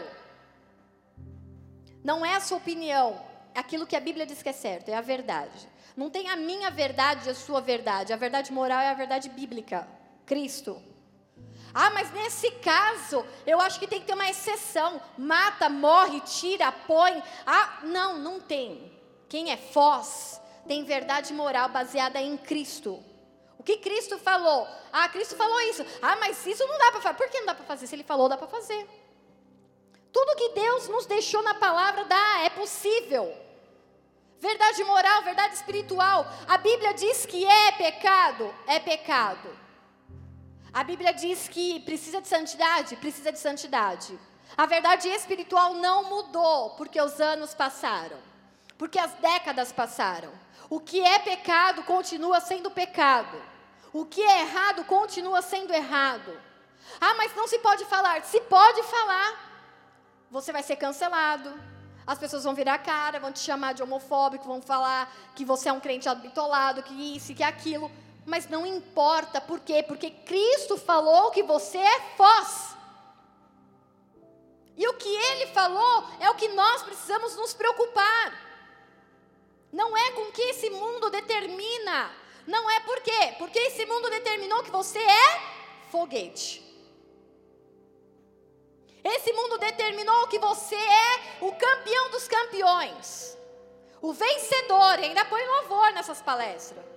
Não é a sua opinião. Aquilo que a Bíblia diz que é certo, é a verdade. Não tem a minha verdade e a sua verdade. A verdade moral é a verdade bíblica. Cristo. Ah, mas nesse caso, eu acho que tem que ter uma exceção. Mata, morre, tira, põe. Ah, não, não tem. Quem é Foz tem verdade moral baseada em Cristo que Cristo falou? Ah, Cristo falou isso. Ah, mas isso não dá para fazer. Por que não dá para fazer? Se ele falou, dá para fazer. Tudo que Deus nos deixou na palavra dá, é possível. Verdade moral, verdade espiritual. A Bíblia diz que é pecado, é pecado. A Bíblia diz que precisa de santidade, precisa de santidade. A verdade espiritual não mudou porque os anos passaram, porque as décadas passaram. O que é pecado continua sendo pecado. O que é errado continua sendo errado. Ah, mas não se pode falar. Se pode falar, você vai ser cancelado. As pessoas vão virar a cara, vão te chamar de homofóbico, vão falar que você é um crente habitolado, que isso, que aquilo. Mas não importa, por quê? Porque Cristo falou que você é foz. E o que ele falou é o que nós precisamos nos preocupar. Não é com que esse mundo determina. Não é por quê? Porque esse mundo determinou que você é foguete. Esse mundo determinou que você é o campeão dos campeões. O vencedor, e ainda põe louvor nessas palestras.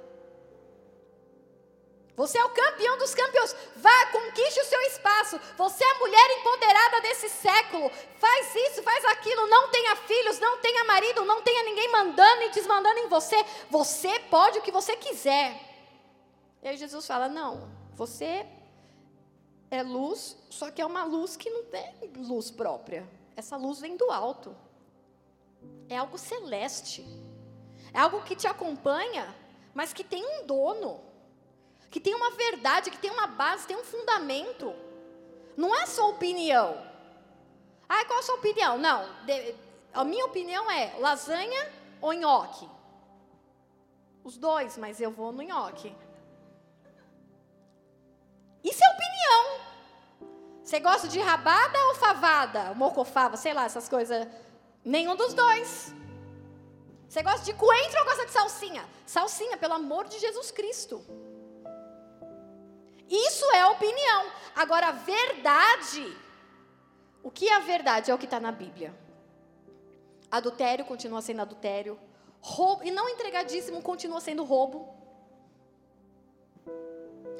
Você é o campeão dos campeões. Vá, conquiste o seu espaço. Você é a mulher empoderada desse século. Faz isso, faz aquilo. Não tenha filhos, não tenha marido, não tenha ninguém mandando e desmandando em você. Você pode o que você quiser. E aí Jesus fala: Não, você é luz, só que é uma luz que não tem luz própria. Essa luz vem do alto. É algo celeste. É algo que te acompanha, mas que tem um dono que tem uma verdade, que tem uma base, tem um fundamento. Não é só opinião. Ah, qual a sua opinião? Não, de, a minha opinião é lasanha ou nhoque? Os dois, mas eu vou no nhoque. Isso é opinião. Você gosta de rabada ou favada? Mocofava, sei lá, essas coisas. Nenhum dos dois. Você gosta de coentro ou gosta de salsinha? Salsinha, pelo amor de Jesus Cristo. Isso é opinião. Agora, verdade. O que é a verdade? É o que está na Bíblia. Adultério continua sendo adultério. Roubo, e não entregar dízimo continua sendo roubo.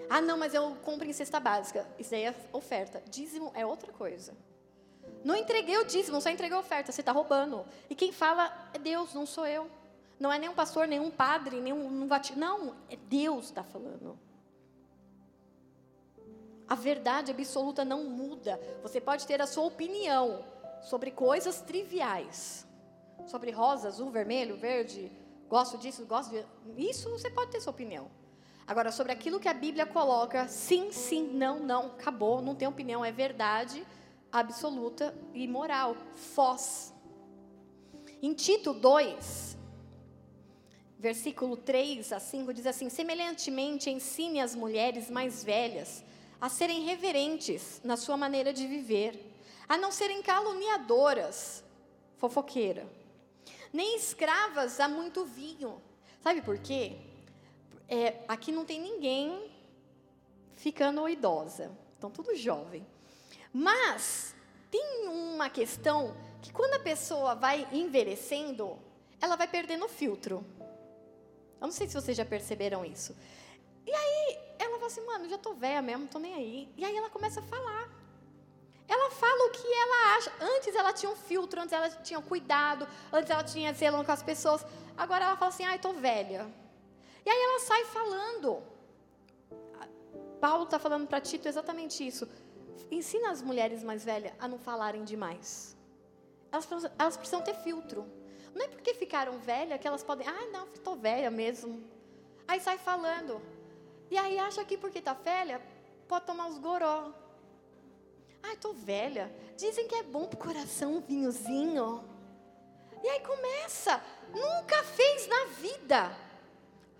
Ah, não, mas eu compro em cesta básica. Isso aí é oferta. Dízimo é outra coisa. Não entreguei o dízimo, só entreguei a oferta. Você está roubando. E quem fala é Deus, não sou eu. Não é nenhum pastor, nenhum padre, nenhum. Não, é Deus que está falando. A verdade absoluta não muda. Você pode ter a sua opinião sobre coisas triviais. Sobre rosa, azul, vermelho, verde. Gosto disso, gosto de. Isso você pode ter sua opinião. Agora, sobre aquilo que a Bíblia coloca, sim, sim, não, não, acabou, não tem opinião, é verdade absoluta e moral. Foz. Em Tito 2, versículo 3 a 5, diz assim: Semelhantemente, ensine as mulheres mais velhas a serem reverentes na sua maneira de viver, a não serem caluniadoras, fofoqueira, nem escravas a muito vinho. Sabe por quê? É, aqui não tem ninguém ficando idosa, estão tudo jovem. Mas tem uma questão que quando a pessoa vai envelhecendo, ela vai perdendo o filtro. Eu não sei se vocês já perceberam isso. E aí ela fala assim, mano, já tô velha mesmo, tô nem aí. E aí ela começa a falar. Ela fala o que ela acha. Antes ela tinha um filtro, antes ela tinha cuidado, antes ela tinha zelo com as pessoas. Agora ela fala assim, ai, tô velha. E aí ela sai falando. Paulo está falando para Tito exatamente isso. Ensina as mulheres mais velhas a não falarem demais. Elas, elas precisam ter filtro. Não é porque ficaram velhas que elas podem. Ah, não, estou velha mesmo. Aí sai falando. E aí acha que porque está velha, pode tomar uns goró. Ai, estou velha. Dizem que é bom para o coração um vinhozinho. E aí começa. Nunca fez na vida.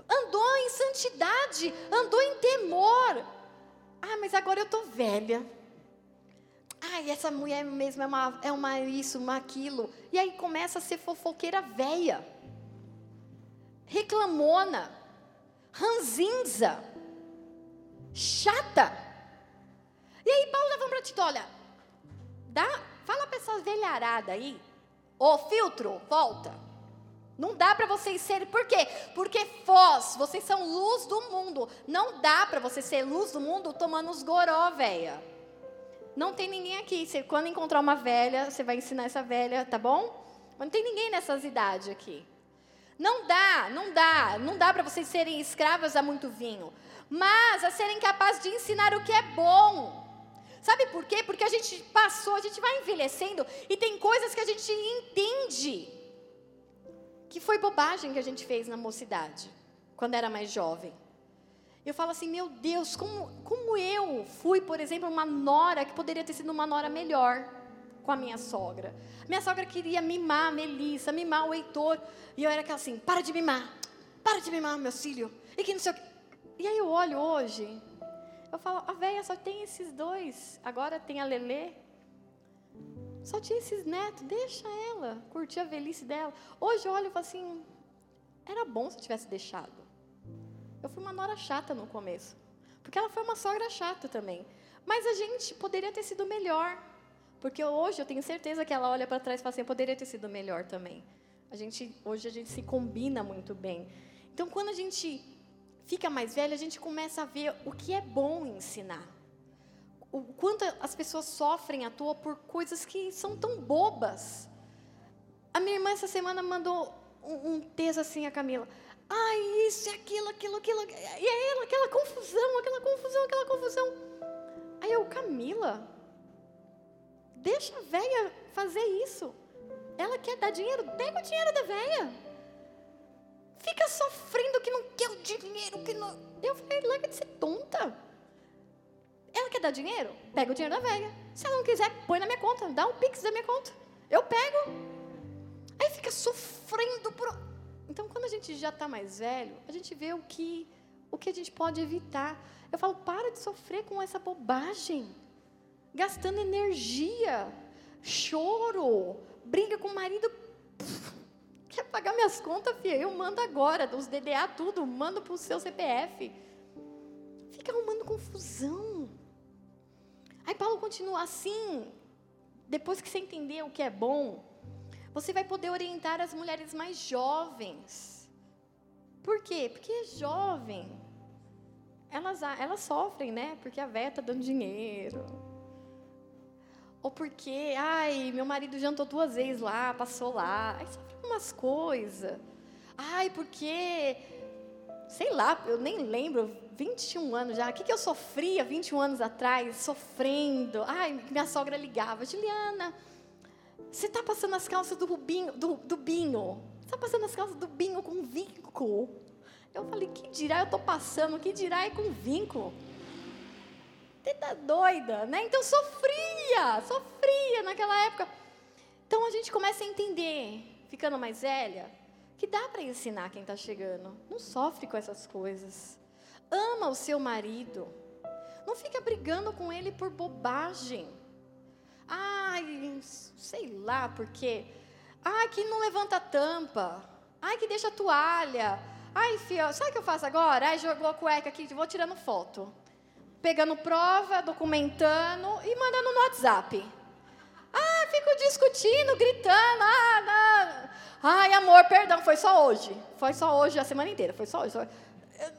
Andou em santidade, andou em temor. Ah, mas agora eu estou velha. Ai, essa mulher mesmo é uma, é uma isso, uma aquilo. E aí começa a ser fofoqueira velha. Reclamona. Ranzinza chata. E aí Paulo levou para Tito, olha, dá, fala para essa velharada aí, ô filtro, volta. Não dá para vocês serem, por quê? Porque Foz, vocês são luz do mundo. Não dá para você ser luz do mundo tomando os goró, velha. Não tem ninguém aqui. Você, quando encontrar uma velha, você vai ensinar essa velha, tá bom? Mas não tem ninguém nessas idades aqui. Não dá, não dá, não dá para vocês serem escravas a muito vinho mas a serem capazes de ensinar o que é bom. Sabe por quê? Porque a gente passou, a gente vai envelhecendo e tem coisas que a gente entende que foi bobagem que a gente fez na mocidade, quando era mais jovem. Eu falo assim, meu Deus, como, como eu fui, por exemplo, uma nora que poderia ter sido uma nora melhor com a minha sogra. Minha sogra queria mimar a Melissa, mimar o Heitor. E eu era aquela assim, para de mimar, para de mimar, meu filho. E que não sei o que. E aí eu olho hoje, eu falo, a velha só tem esses dois. Agora tem a Lelê. Só tinha esses netos, deixa ela curtir a velhice dela. Hoje eu olho e falo assim, era bom se eu tivesse deixado. Eu fui uma nora chata no começo. Porque ela foi uma sogra chata também. Mas a gente poderia ter sido melhor. Porque hoje eu tenho certeza que ela olha para trás e fala assim, poderia ter sido melhor também. A gente, hoje a gente se combina muito bem. Então, quando a gente fica mais velha, a gente começa a ver o que é bom ensinar. O quanto as pessoas sofrem à toa por coisas que são tão bobas. A minha irmã essa semana mandou um, um texto assim a Camila. Ai, isso, aquilo, aquilo, aquilo. E é ela, aquela confusão, aquela confusão, aquela confusão. Aí eu, Camila, deixa a velha fazer isso. Ela quer dar dinheiro, pega o dinheiro da velha. Fica sofrendo que Eu falei, larga de ser tonta. Ela quer dar dinheiro? Pega o dinheiro da velha. Se ela não quiser, põe na minha conta, dá um pix da minha conta. Eu pego. Aí fica sofrendo por. Então, quando a gente já está mais velho, a gente vê o que, o que a gente pode evitar. Eu falo, para de sofrer com essa bobagem. Gastando energia, choro, briga com o marido. Quer pagar minhas contas, filha? Eu mando agora, os DDA, tudo, mando para o seu CPF. Fica arrumando confusão. Aí Paulo continua assim. Depois que você entender o que é bom, você vai poder orientar as mulheres mais jovens. Por quê? Porque é jovem. Elas, elas sofrem, né? Porque a véia está dando dinheiro. Ou porque, ai, meu marido jantou duas vezes lá, passou lá. Aí sofre umas coisas. Ai, porque, sei lá, eu nem lembro, 21 anos já. O que, que eu sofria 21 anos atrás, sofrendo? Ai, minha sogra ligava, Juliana, você está passando as calças do, rubinho, do, do binho. Está passando as calças do binho com vinco. Eu falei, que dirá eu estou passando, que dirá é com vinco. Você tá doida, né? Então sofria, sofria naquela época. Então a gente começa a entender, ficando mais velha, que dá para ensinar quem está chegando. Não sofre com essas coisas. Ama o seu marido. Não fica brigando com ele por bobagem. Ai, sei lá por quê. Ai, que não levanta a tampa. Ai, que deixa a toalha. Ai, filho, sabe o que eu faço agora? Ai, jogou a cueca aqui, vou tirando foto. Pegando prova, documentando e mandando no WhatsApp. Fico discutindo, gritando. Ah, não. Ai, amor, perdão, foi só hoje. Foi só hoje, a semana inteira. Foi só hoje.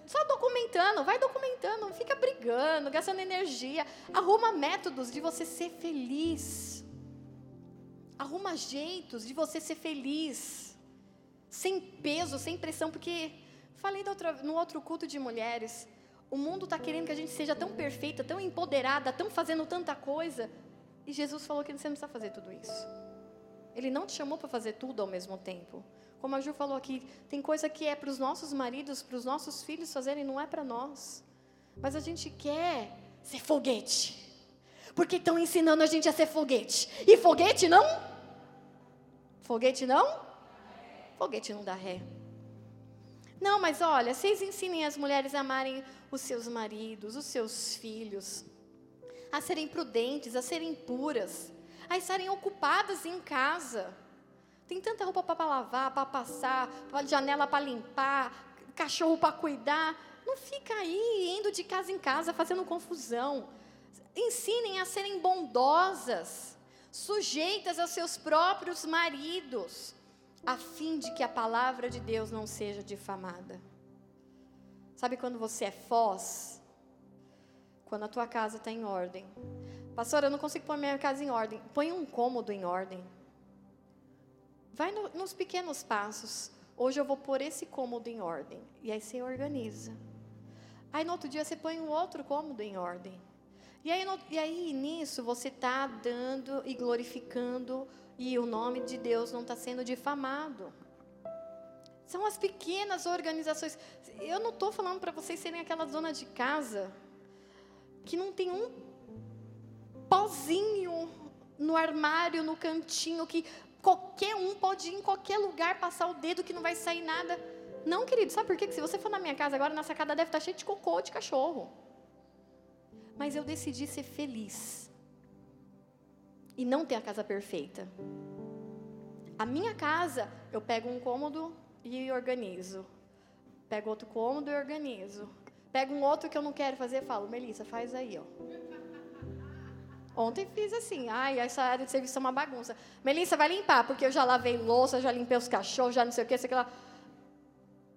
Só documentando, vai documentando, não fica brigando, gastando energia. Arruma métodos de você ser feliz. Arruma jeitos de você ser feliz. Sem peso, sem pressão, porque falei no outro culto de mulheres. O mundo está querendo que a gente seja tão perfeita, tão empoderada, tão fazendo tanta coisa. E Jesus falou que você não precisa fazer tudo isso. Ele não te chamou para fazer tudo ao mesmo tempo. Como a Ju falou aqui, tem coisa que é para os nossos maridos, para os nossos filhos fazerem, não é para nós. Mas a gente quer ser foguete. Porque estão ensinando a gente a ser foguete. E foguete não? Foguete não? Foguete não dá ré. Não, mas olha, vocês ensinem as mulheres a amarem os seus maridos, os seus filhos, a serem prudentes, a serem puras, a estarem ocupadas em casa. Tem tanta roupa para lavar, para passar, janela para limpar, cachorro para cuidar. Não fica aí indo de casa em casa fazendo confusão. Ensinem a serem bondosas, sujeitas aos seus próprios maridos, a fim de que a palavra de Deus não seja difamada. Sabe quando você é foz? Quando a tua casa está em ordem. Pastor, eu não consigo pôr minha casa em ordem. Põe um cômodo em ordem. Vai no, nos pequenos passos. Hoje eu vou pôr esse cômodo em ordem. E aí você organiza. Aí no outro dia você põe um outro cômodo em ordem. E aí, no, e aí nisso você está dando e glorificando e o nome de Deus não está sendo difamado. São as pequenas organizações. Eu não estou falando para vocês serem aquela dona de casa que não tem um pozinho no armário, no cantinho, que Qualquer um pode ir em qualquer lugar, passar o dedo que não vai sair nada. Não, querido, sabe por quê? Que se você for na minha casa agora, na sacada deve estar cheio de cocô de cachorro. Mas eu decidi ser feliz. E não ter a casa perfeita. A minha casa, eu pego um cômodo e organizo. Pego outro cômodo e organizo. Pego um outro que eu não quero fazer falo, Melissa, faz aí, ó. Ontem fiz assim, ai, essa área de serviço é uma bagunça. Melissa, vai limpar, porque eu já lavei louça, já limpei os cachorros, já não sei o que, sei lá.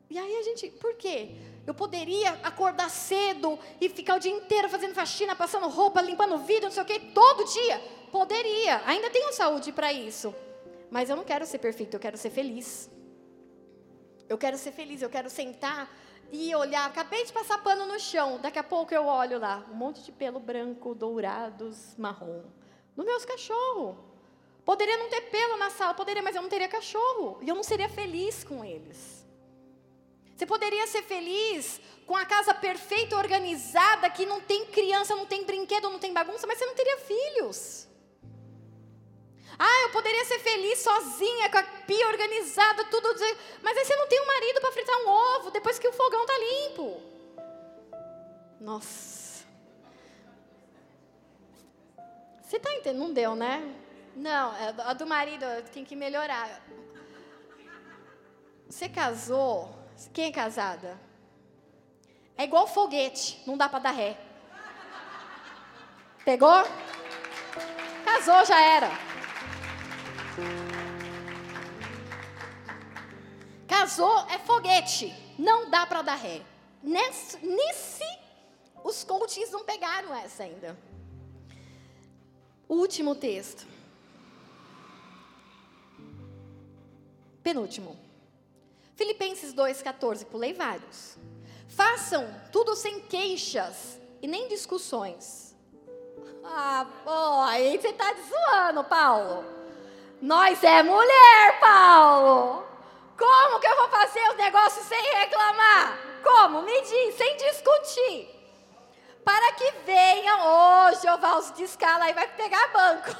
E aí a gente, por quê? Eu poderia acordar cedo e ficar o dia inteiro fazendo faxina, passando roupa, limpando vidro, não sei o que, todo dia. Poderia, ainda tenho saúde para isso. Mas eu não quero ser perfeito, eu quero ser feliz. Eu quero ser feliz, eu quero sentar e olhar. Acabei de passar pano no chão, daqui a pouco eu olho lá, um monte de pelo branco, dourados, marrom. No meus cachorros. Poderia não ter pelo na sala, poderia, mas eu não teria cachorro. E eu não seria feliz com eles. Você poderia ser feliz com a casa perfeita, organizada, que não tem criança, não tem brinquedo, não tem bagunça, mas você não teria filhos. Ah, eu poderia ser feliz sozinha, com a pia organizada, tudo. Mas aí você não tem um marido para fritar um ovo depois que o fogão está limpo. Nossa. Você está entendendo? Não deu, né? Não, é a do marido tem que melhorar. Você casou? Quem é casada? É igual foguete, não dá para dar ré. Pegou? Casou, já era. Casou é foguete, não dá para dar ré. Nesse, nesse, os coaches não pegaram essa ainda. Último texto. Penúltimo. Filipenses 2,14, pulei vários. Façam tudo sem queixas e nem discussões. Ah, pô, aí você está zoando, Paulo. Nós é mulher, Paulo. Como que eu vou fazer os negócios sem reclamar? Como? Me diz, sem discutir. Para que venham, hoje Jeová os descala e vai pegar banco. [LAUGHS]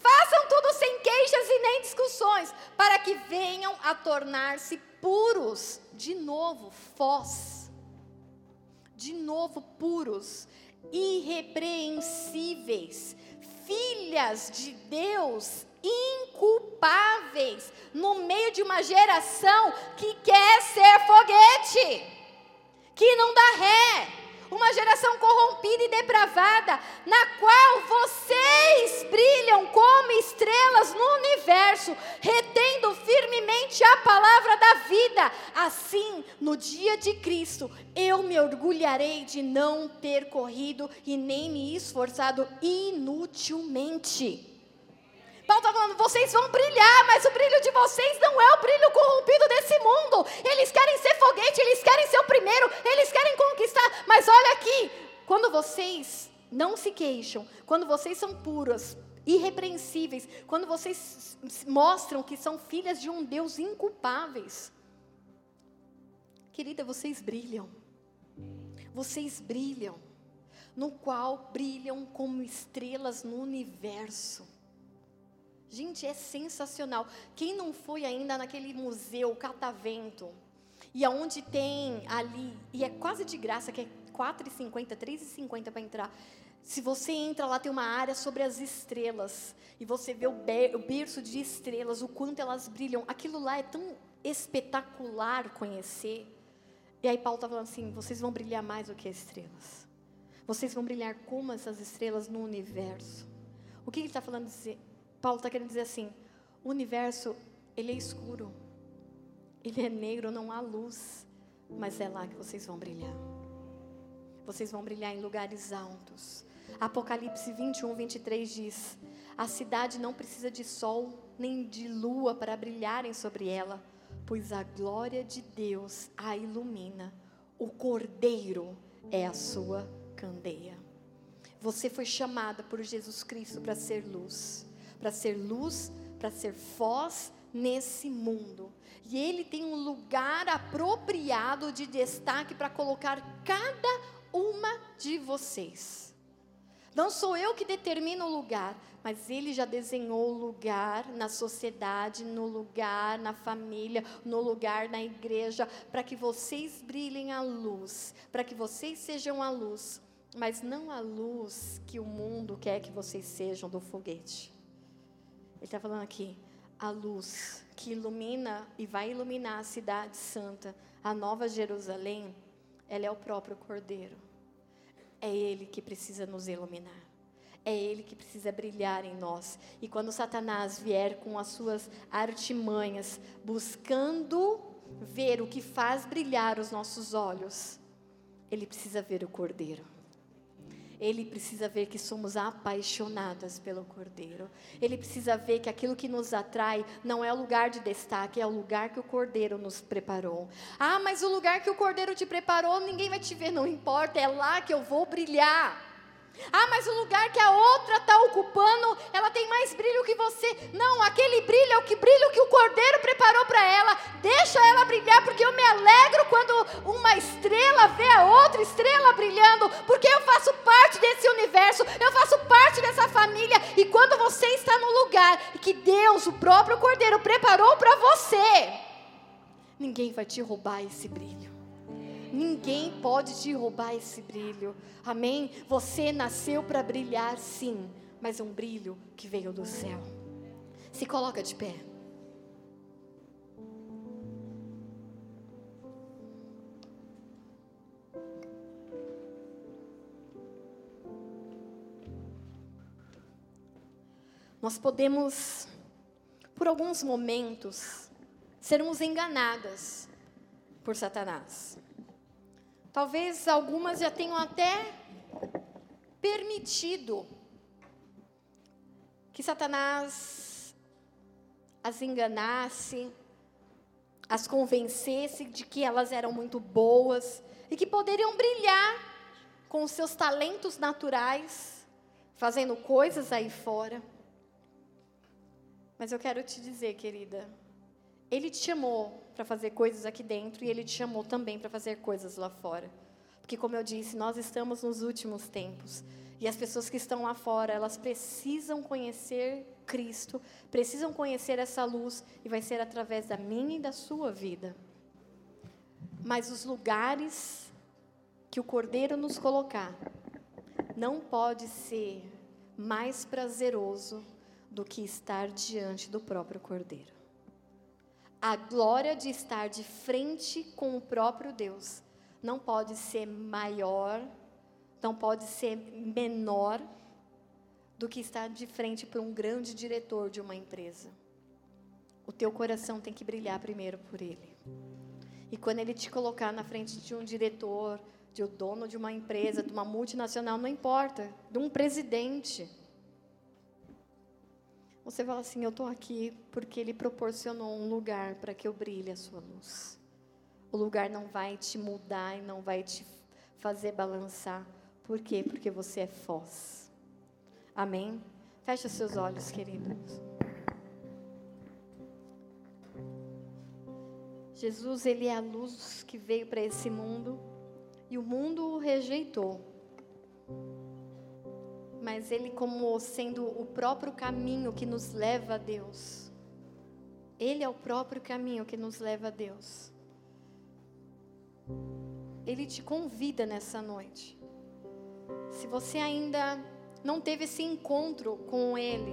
Façam tudo sem queixas e nem discussões, para que venham a tornar-se puros, de novo, fós. De novo, puros, irrepreensíveis, filhas de Deus inculpáveis no meio de uma geração que quer ser foguete, que não dá ré, uma geração corrompida e depravada, na qual vocês brilham como estrelas no universo, retendo firmemente a palavra da vida. Assim, no dia de Cristo, eu me orgulharei de não ter corrido e nem me esforçado inutilmente. Paulo está falando, vocês vão brilhar, mas o brilho de vocês não é o brilho corrompido desse mundo. Eles querem ser foguete, eles querem ser o primeiro, eles querem conquistar. Mas olha aqui, quando vocês não se queixam, quando vocês são puras, irrepreensíveis, quando vocês mostram que são filhas de um Deus inculpáveis, querida, vocês brilham. Vocês brilham, no qual brilham como estrelas no universo. Gente, é sensacional. Quem não foi ainda naquele museu Catavento, e aonde tem ali, e é quase de graça, que é R$ 4,50, R$ 3,50 para entrar. Se você entra lá, tem uma área sobre as estrelas, e você vê o, o berço de estrelas, o quanto elas brilham. Aquilo lá é tão espetacular conhecer. E aí Paulo está falando assim, vocês vão brilhar mais do que as estrelas. Vocês vão brilhar como essas estrelas no universo. O que ele está falando dizer? Paulo está querendo dizer assim: o universo, ele é escuro, ele é negro, não há luz, mas é lá que vocês vão brilhar. Vocês vão brilhar em lugares altos. Apocalipse 21, 23 diz: A cidade não precisa de sol nem de lua para brilharem sobre ela, pois a glória de Deus a ilumina. O cordeiro é a sua candeia. Você foi chamada por Jesus Cristo para ser luz para ser luz, para ser voz nesse mundo. E Ele tem um lugar apropriado de destaque para colocar cada uma de vocês. Não sou eu que determino o lugar, mas Ele já desenhou o lugar na sociedade, no lugar na família, no lugar na igreja, para que vocês brilhem a luz, para que vocês sejam a luz, mas não a luz que o mundo quer que vocês sejam do foguete. Ele está falando aqui, a luz que ilumina e vai iluminar a cidade santa, a nova Jerusalém, ela é o próprio Cordeiro. É Ele que precisa nos iluminar. É Ele que precisa brilhar em nós. E quando Satanás vier com as suas artimanhas, buscando ver o que faz brilhar os nossos olhos, ele precisa ver o Cordeiro. Ele precisa ver que somos apaixonadas pelo Cordeiro. Ele precisa ver que aquilo que nos atrai não é o lugar de destaque, é o lugar que o Cordeiro nos preparou. Ah, mas o lugar que o Cordeiro te preparou, ninguém vai te ver, não importa, é lá que eu vou brilhar. Ah, mas o lugar que a outra está ocupando, ela tem mais brilho que você. Não, aquele brilho é o que brilho que o Cordeiro preparou para ela. Deixa ela brilhar, porque eu me alegro quando uma estrela vê a outra estrela brilhando, porque eu faço parte desse universo, eu faço parte dessa família. E quando você está no lugar que Deus, o próprio Cordeiro, preparou para você, ninguém vai te roubar esse brilho. Ninguém pode te roubar esse brilho. Amém? Você nasceu para brilhar, sim, mas é um brilho que veio do céu. Se coloca de pé. Nós podemos, por alguns momentos, sermos enganadas por Satanás. Talvez algumas já tenham até permitido que Satanás as enganasse, as convencesse de que elas eram muito boas e que poderiam brilhar com seus talentos naturais, fazendo coisas aí fora. Mas eu quero te dizer, querida, ele te chamou para fazer coisas aqui dentro e Ele te chamou também para fazer coisas lá fora. Porque, como eu disse, nós estamos nos últimos tempos. E as pessoas que estão lá fora, elas precisam conhecer Cristo, precisam conhecer essa luz, e vai ser através da minha e da sua vida. Mas os lugares que o Cordeiro nos colocar, não pode ser mais prazeroso do que estar diante do próprio Cordeiro a glória de estar de frente com o próprio Deus não pode ser maior, não pode ser menor do que estar de frente para um grande diretor de uma empresa. O teu coração tem que brilhar primeiro por ele. E quando ele te colocar na frente de um diretor, de um dono de uma empresa, de uma multinacional, não importa, de um presidente, você fala assim: Eu estou aqui porque Ele proporcionou um lugar para que eu brilhe a sua luz. O lugar não vai te mudar e não vai te fazer balançar. Por quê? Porque você é foz. Amém? Feche seus olhos, queridos. Jesus, Ele é a luz que veio para esse mundo e o mundo o rejeitou mas Ele como sendo o próprio caminho que nos leva a Deus. Ele é o próprio caminho que nos leva a Deus. Ele te convida nessa noite. Se você ainda não teve esse encontro com Ele,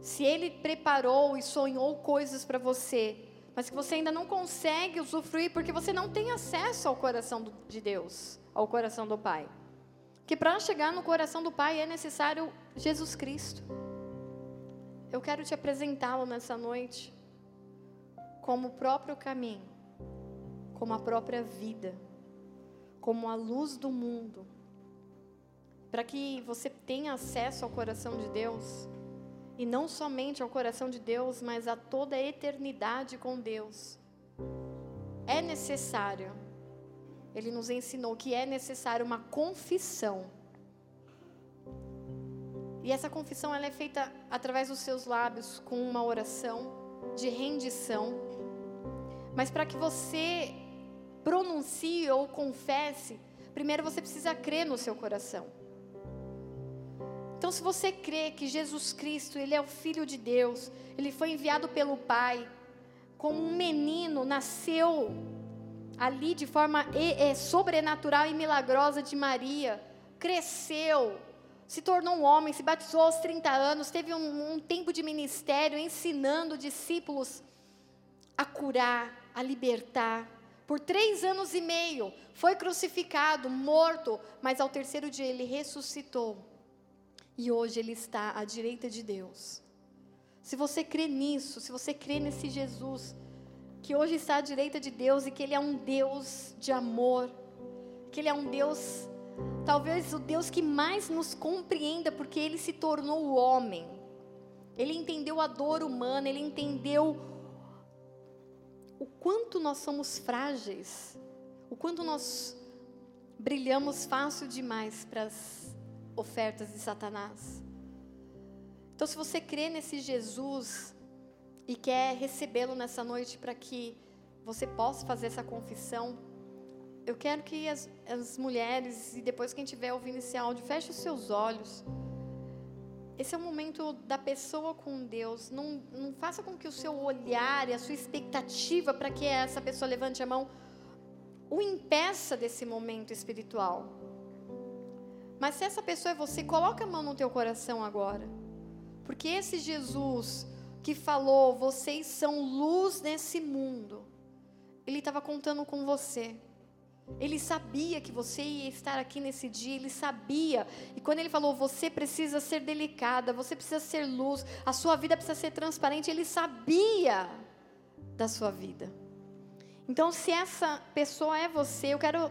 se Ele preparou e sonhou coisas para você, mas que você ainda não consegue usufruir porque você não tem acesso ao coração de Deus, ao coração do Pai que para chegar no coração do Pai é necessário Jesus Cristo. Eu quero te apresentá-lo nessa noite como o próprio caminho, como a própria vida, como a luz do mundo, para que você tenha acesso ao coração de Deus, e não somente ao coração de Deus, mas a toda a eternidade com Deus. É necessário ele nos ensinou que é necessário uma confissão. E essa confissão ela é feita através dos seus lábios com uma oração de rendição. Mas para que você pronuncie ou confesse, primeiro você precisa crer no seu coração. Então, se você crê que Jesus Cristo, ele é o filho de Deus, ele foi enviado pelo Pai, como um menino nasceu ali de forma é, sobrenatural e milagrosa de Maria, cresceu, se tornou um homem, se batizou aos 30 anos, teve um, um tempo de ministério ensinando discípulos a curar, a libertar. Por três anos e meio, foi crucificado, morto, mas ao terceiro dia ele ressuscitou. E hoje ele está à direita de Deus. Se você crê nisso, se você crê nesse Jesus, que hoje está à direita de Deus e que Ele é um Deus de amor, que Ele é um Deus Talvez o Deus que mais nos compreenda, porque ele se tornou o homem. Ele entendeu a dor humana, ele entendeu o quanto nós somos frágeis, o quanto nós brilhamos fácil demais para as ofertas de Satanás. Então, se você crê nesse Jesus e quer recebê-lo nessa noite para que você possa fazer essa confissão, eu quero que as, as mulheres, e depois quem estiver ouvindo esse áudio, feche os seus olhos. Esse é o momento da pessoa com Deus. Não, não faça com que o seu olhar e a sua expectativa para que essa pessoa levante a mão o impeça desse momento espiritual. Mas se essa pessoa é você, coloca a mão no teu coração agora. Porque esse Jesus que falou, vocês são luz nesse mundo, ele estava contando com você. Ele sabia que você ia estar aqui nesse dia, ele sabia. E quando ele falou, você precisa ser delicada, você precisa ser luz, a sua vida precisa ser transparente, ele sabia da sua vida. Então, se essa pessoa é você, eu quero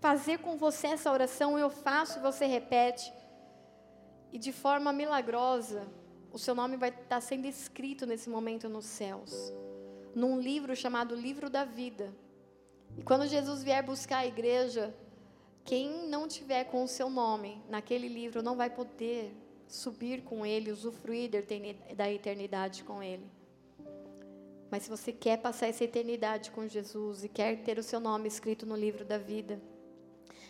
fazer com você essa oração, eu faço e você repete. E de forma milagrosa, o seu nome vai estar sendo escrito nesse momento nos céus, num livro chamado Livro da Vida. E quando Jesus vier buscar a igreja, quem não tiver com o seu nome naquele livro não vai poder subir com ele, usufruir da eternidade com ele. Mas se você quer passar essa eternidade com Jesus e quer ter o seu nome escrito no livro da vida,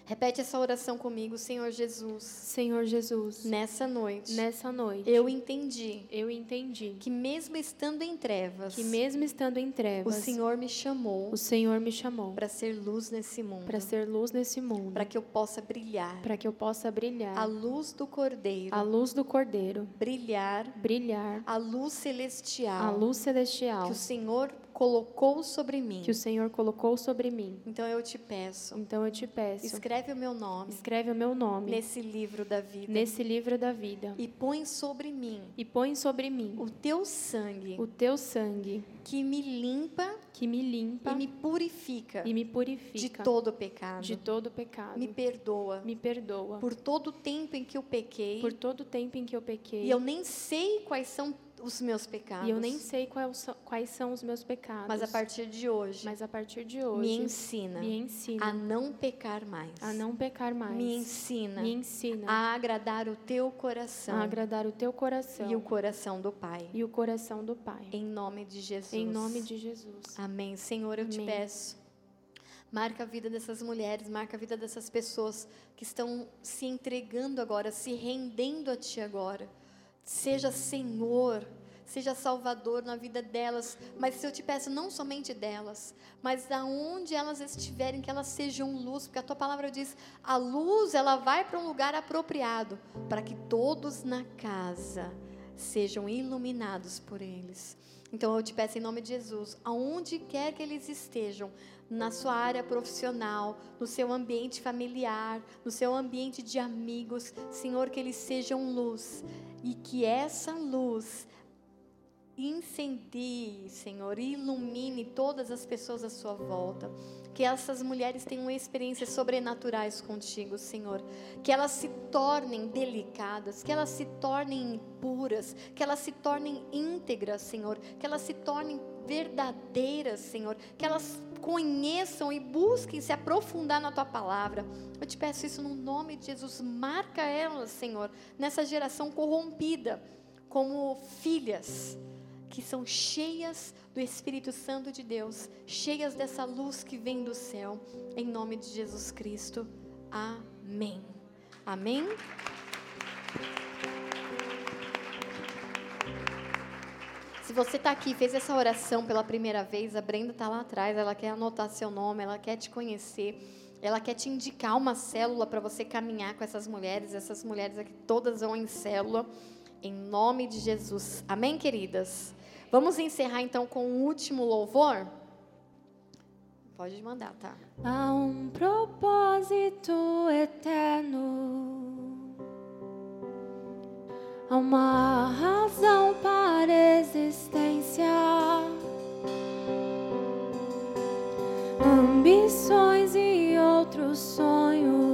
Repete essa oração comigo, Senhor Jesus. Senhor Jesus. Nessa noite. Nessa noite. Eu entendi. Eu entendi. Que mesmo estando em trevas. Que mesmo estando em trevas. O Senhor me chamou. O Senhor me chamou. Para ser luz nesse mundo. Para ser luz nesse mundo. Para que eu possa brilhar. Para que eu possa brilhar. A luz do Cordeiro. A luz do Cordeiro. Brilhar. Brilhar. A luz celestial. A luz celestial. Que o Senhor colocou sobre mim. Que o Senhor colocou sobre mim. Então eu te peço. Então eu te peço. Escreve o meu nome. Escreve o meu nome. Nesse livro da vida. Nesse livro da vida. E põe sobre mim. E põe sobre mim. O teu sangue. O teu sangue. Que me limpa. Que me limpa. E me purifica. E me purifica. De todo pecado. De todo pecado. Me perdoa. Me perdoa. Por todo o tempo em que eu pequei. Por todo o tempo em que eu pequei. E eu nem sei quais são os meus pecados. E eu nem sei quais, quais são os meus pecados. Mas a partir de hoje. Mas a partir de hoje. Me ensina. Me ensina. A não pecar mais. A não pecar mais. Me ensina. Me ensina. A agradar o teu coração. A agradar o teu coração. E o coração do Pai. E o coração do Pai. Em nome de Jesus. Em nome de Jesus. Amém. Senhor, eu Amém. te peço. Marca a vida dessas mulheres, marca a vida dessas pessoas que estão se entregando agora, se rendendo a Ti agora. Seja Senhor, seja Salvador na vida delas. Mas se eu te peço, não somente delas, mas aonde elas estiverem, que elas sejam luz, porque a tua palavra diz: a luz ela vai para um lugar apropriado, para que todos na casa sejam iluminados por eles. Então eu te peço em nome de Jesus, aonde quer que eles estejam, na sua área profissional, no seu ambiente familiar, no seu ambiente de amigos, Senhor, que eles sejam luz. E que essa luz incendie, Senhor, ilumine todas as pessoas à sua volta. Que essas mulheres tenham experiências sobrenaturais contigo, Senhor. Que elas se tornem delicadas, que elas se tornem puras, que elas se tornem íntegras, Senhor. Que elas se tornem verdadeiras, Senhor. Que elas conheçam e busquem se aprofundar na tua palavra. Eu te peço isso no nome de Jesus. Marca elas, Senhor, nessa geração corrompida, como filhas que são cheias do Espírito Santo de Deus, cheias dessa luz que vem do céu, em nome de Jesus Cristo. Amém. Amém. Se você está aqui fez essa oração pela primeira vez, a Brenda está lá atrás, ela quer anotar seu nome, ela quer te conhecer. Ela quer te indicar uma célula para você caminhar com essas mulheres. Essas mulheres aqui todas vão em célula. Em nome de Jesus. Amém, queridas? Vamos encerrar então com o último louvor? Pode mandar, tá? Há um propósito eterno. Há uma razão para a existência. Ambições e outros sonhos.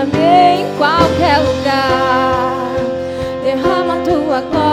Também em qualquer lugar. Derrama tua glória.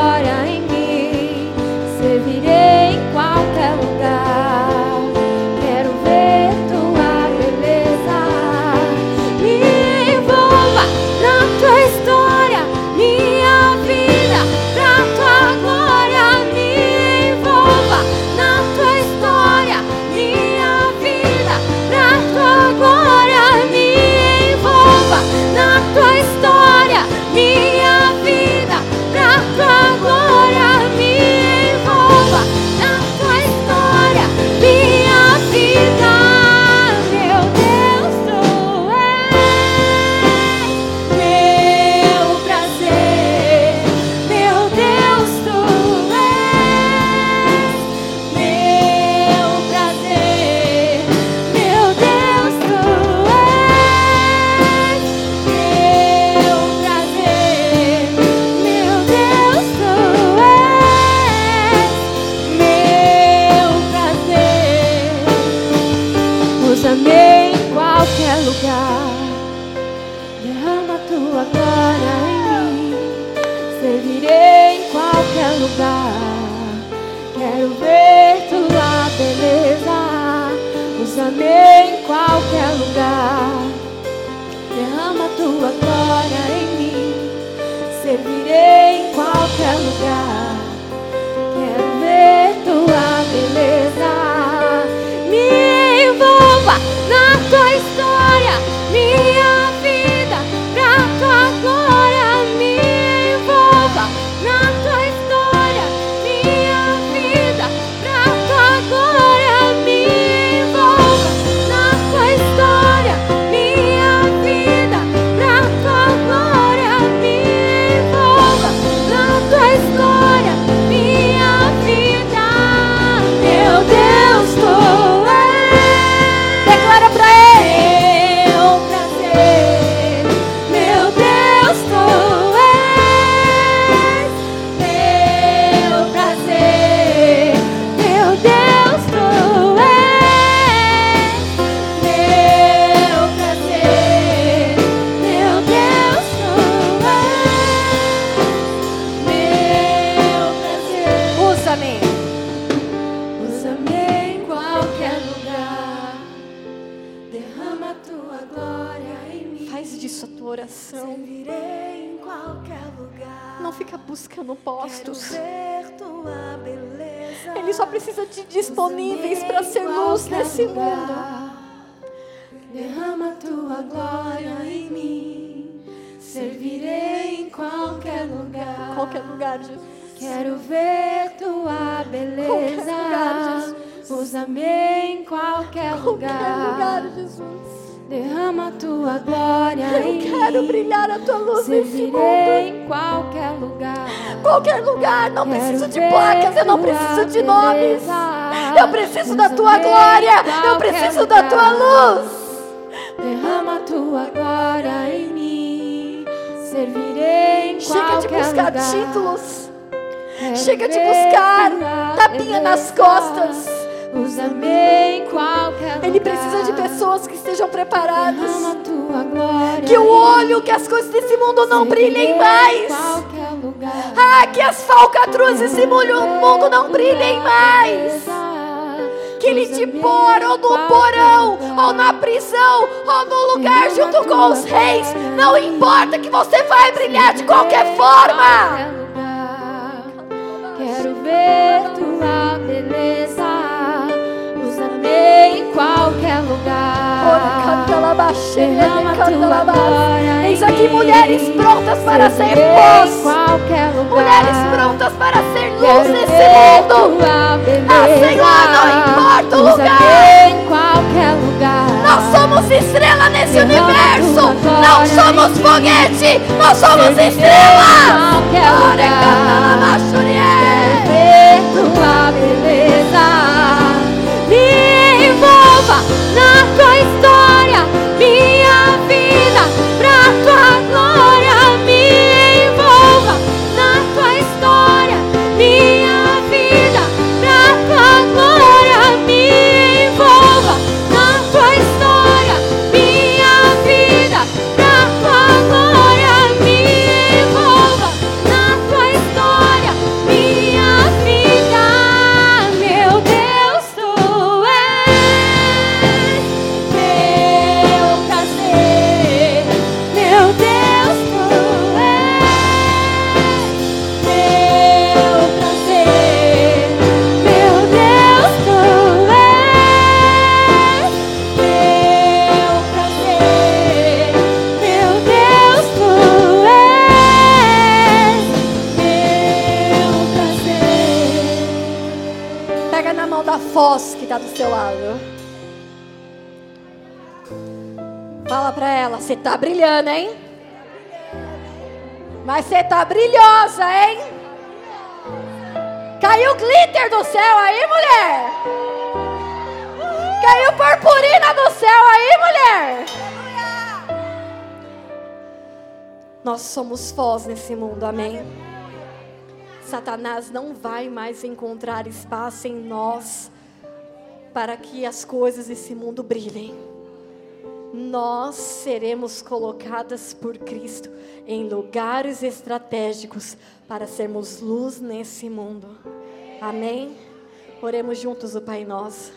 Disponíveis para ser luz nesse mundo. Derrama tua glória em mim. Servirei em qualquer lugar. Qualquer lugar, Jesus. Quero ver tua beleza. lugar, Jesus. Usa-me em qualquer Qualquer lugar, lugar. Jesus. Derrama tua glória em Eu quero mim. brilhar a tua luz nesse Servirei mundo. em qualquer lugar. Qualquer lugar. Não Quero preciso de placas, eu não preciso de nomes. Eu preciso da tua em glória. Eu preciso da tua lugar. luz. Derrama tua glória em mim. Servirei em Chega de buscar lugar. títulos. Quero Chega de buscar tapinha nas costas. Usa-me em qualquer Ele precisa de pessoas que estejam preparadas. Que o olho, que as coisas desse mundo não brilhem em mais. Ah, que as falcatruas desse mundo não brilhem mais. Que ele te pôr ou no porão, ou na prisão, ou no lugar junto com os reis. Não importa que você vai brilhar de qualquer forma. Quero ver tua beleza. Em qualquer lugar. Derrama tua glória Eis aqui mulheres prontas para ser lugar. Mulheres prontas para ser luz nesse mundo. Ah, Senhor, não importa o lugar. em qualquer lugar. Nós somos estrela nesse universo. Não somos foguete, nós somos canta lá somos Foz nesse mundo, amém? Satanás não vai mais encontrar espaço em nós para que as coisas desse mundo brilhem. Nós seremos colocadas por Cristo em lugares estratégicos para sermos luz nesse mundo. Amém? Oremos juntos o Pai Nosso.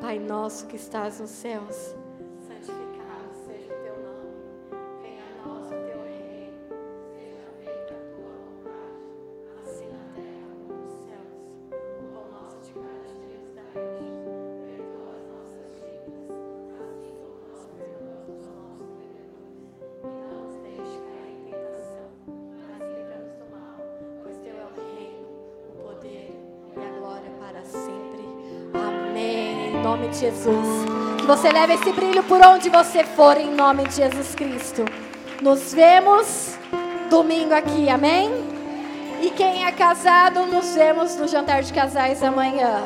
Pai nosso que estás nos céus de Jesus. Que você leve esse brilho por onde você for, em nome de Jesus Cristo. Nos vemos domingo aqui, amém? E quem é casado, nos vemos no jantar de casais amanhã.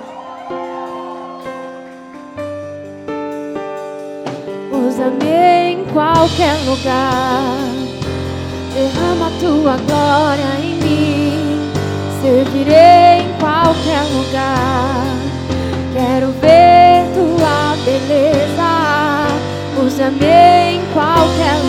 Usa-me em qualquer lugar, derrama a tua glória em mim, servirei em qualquer lugar. Quero ver beleza, usa-me em qualquer.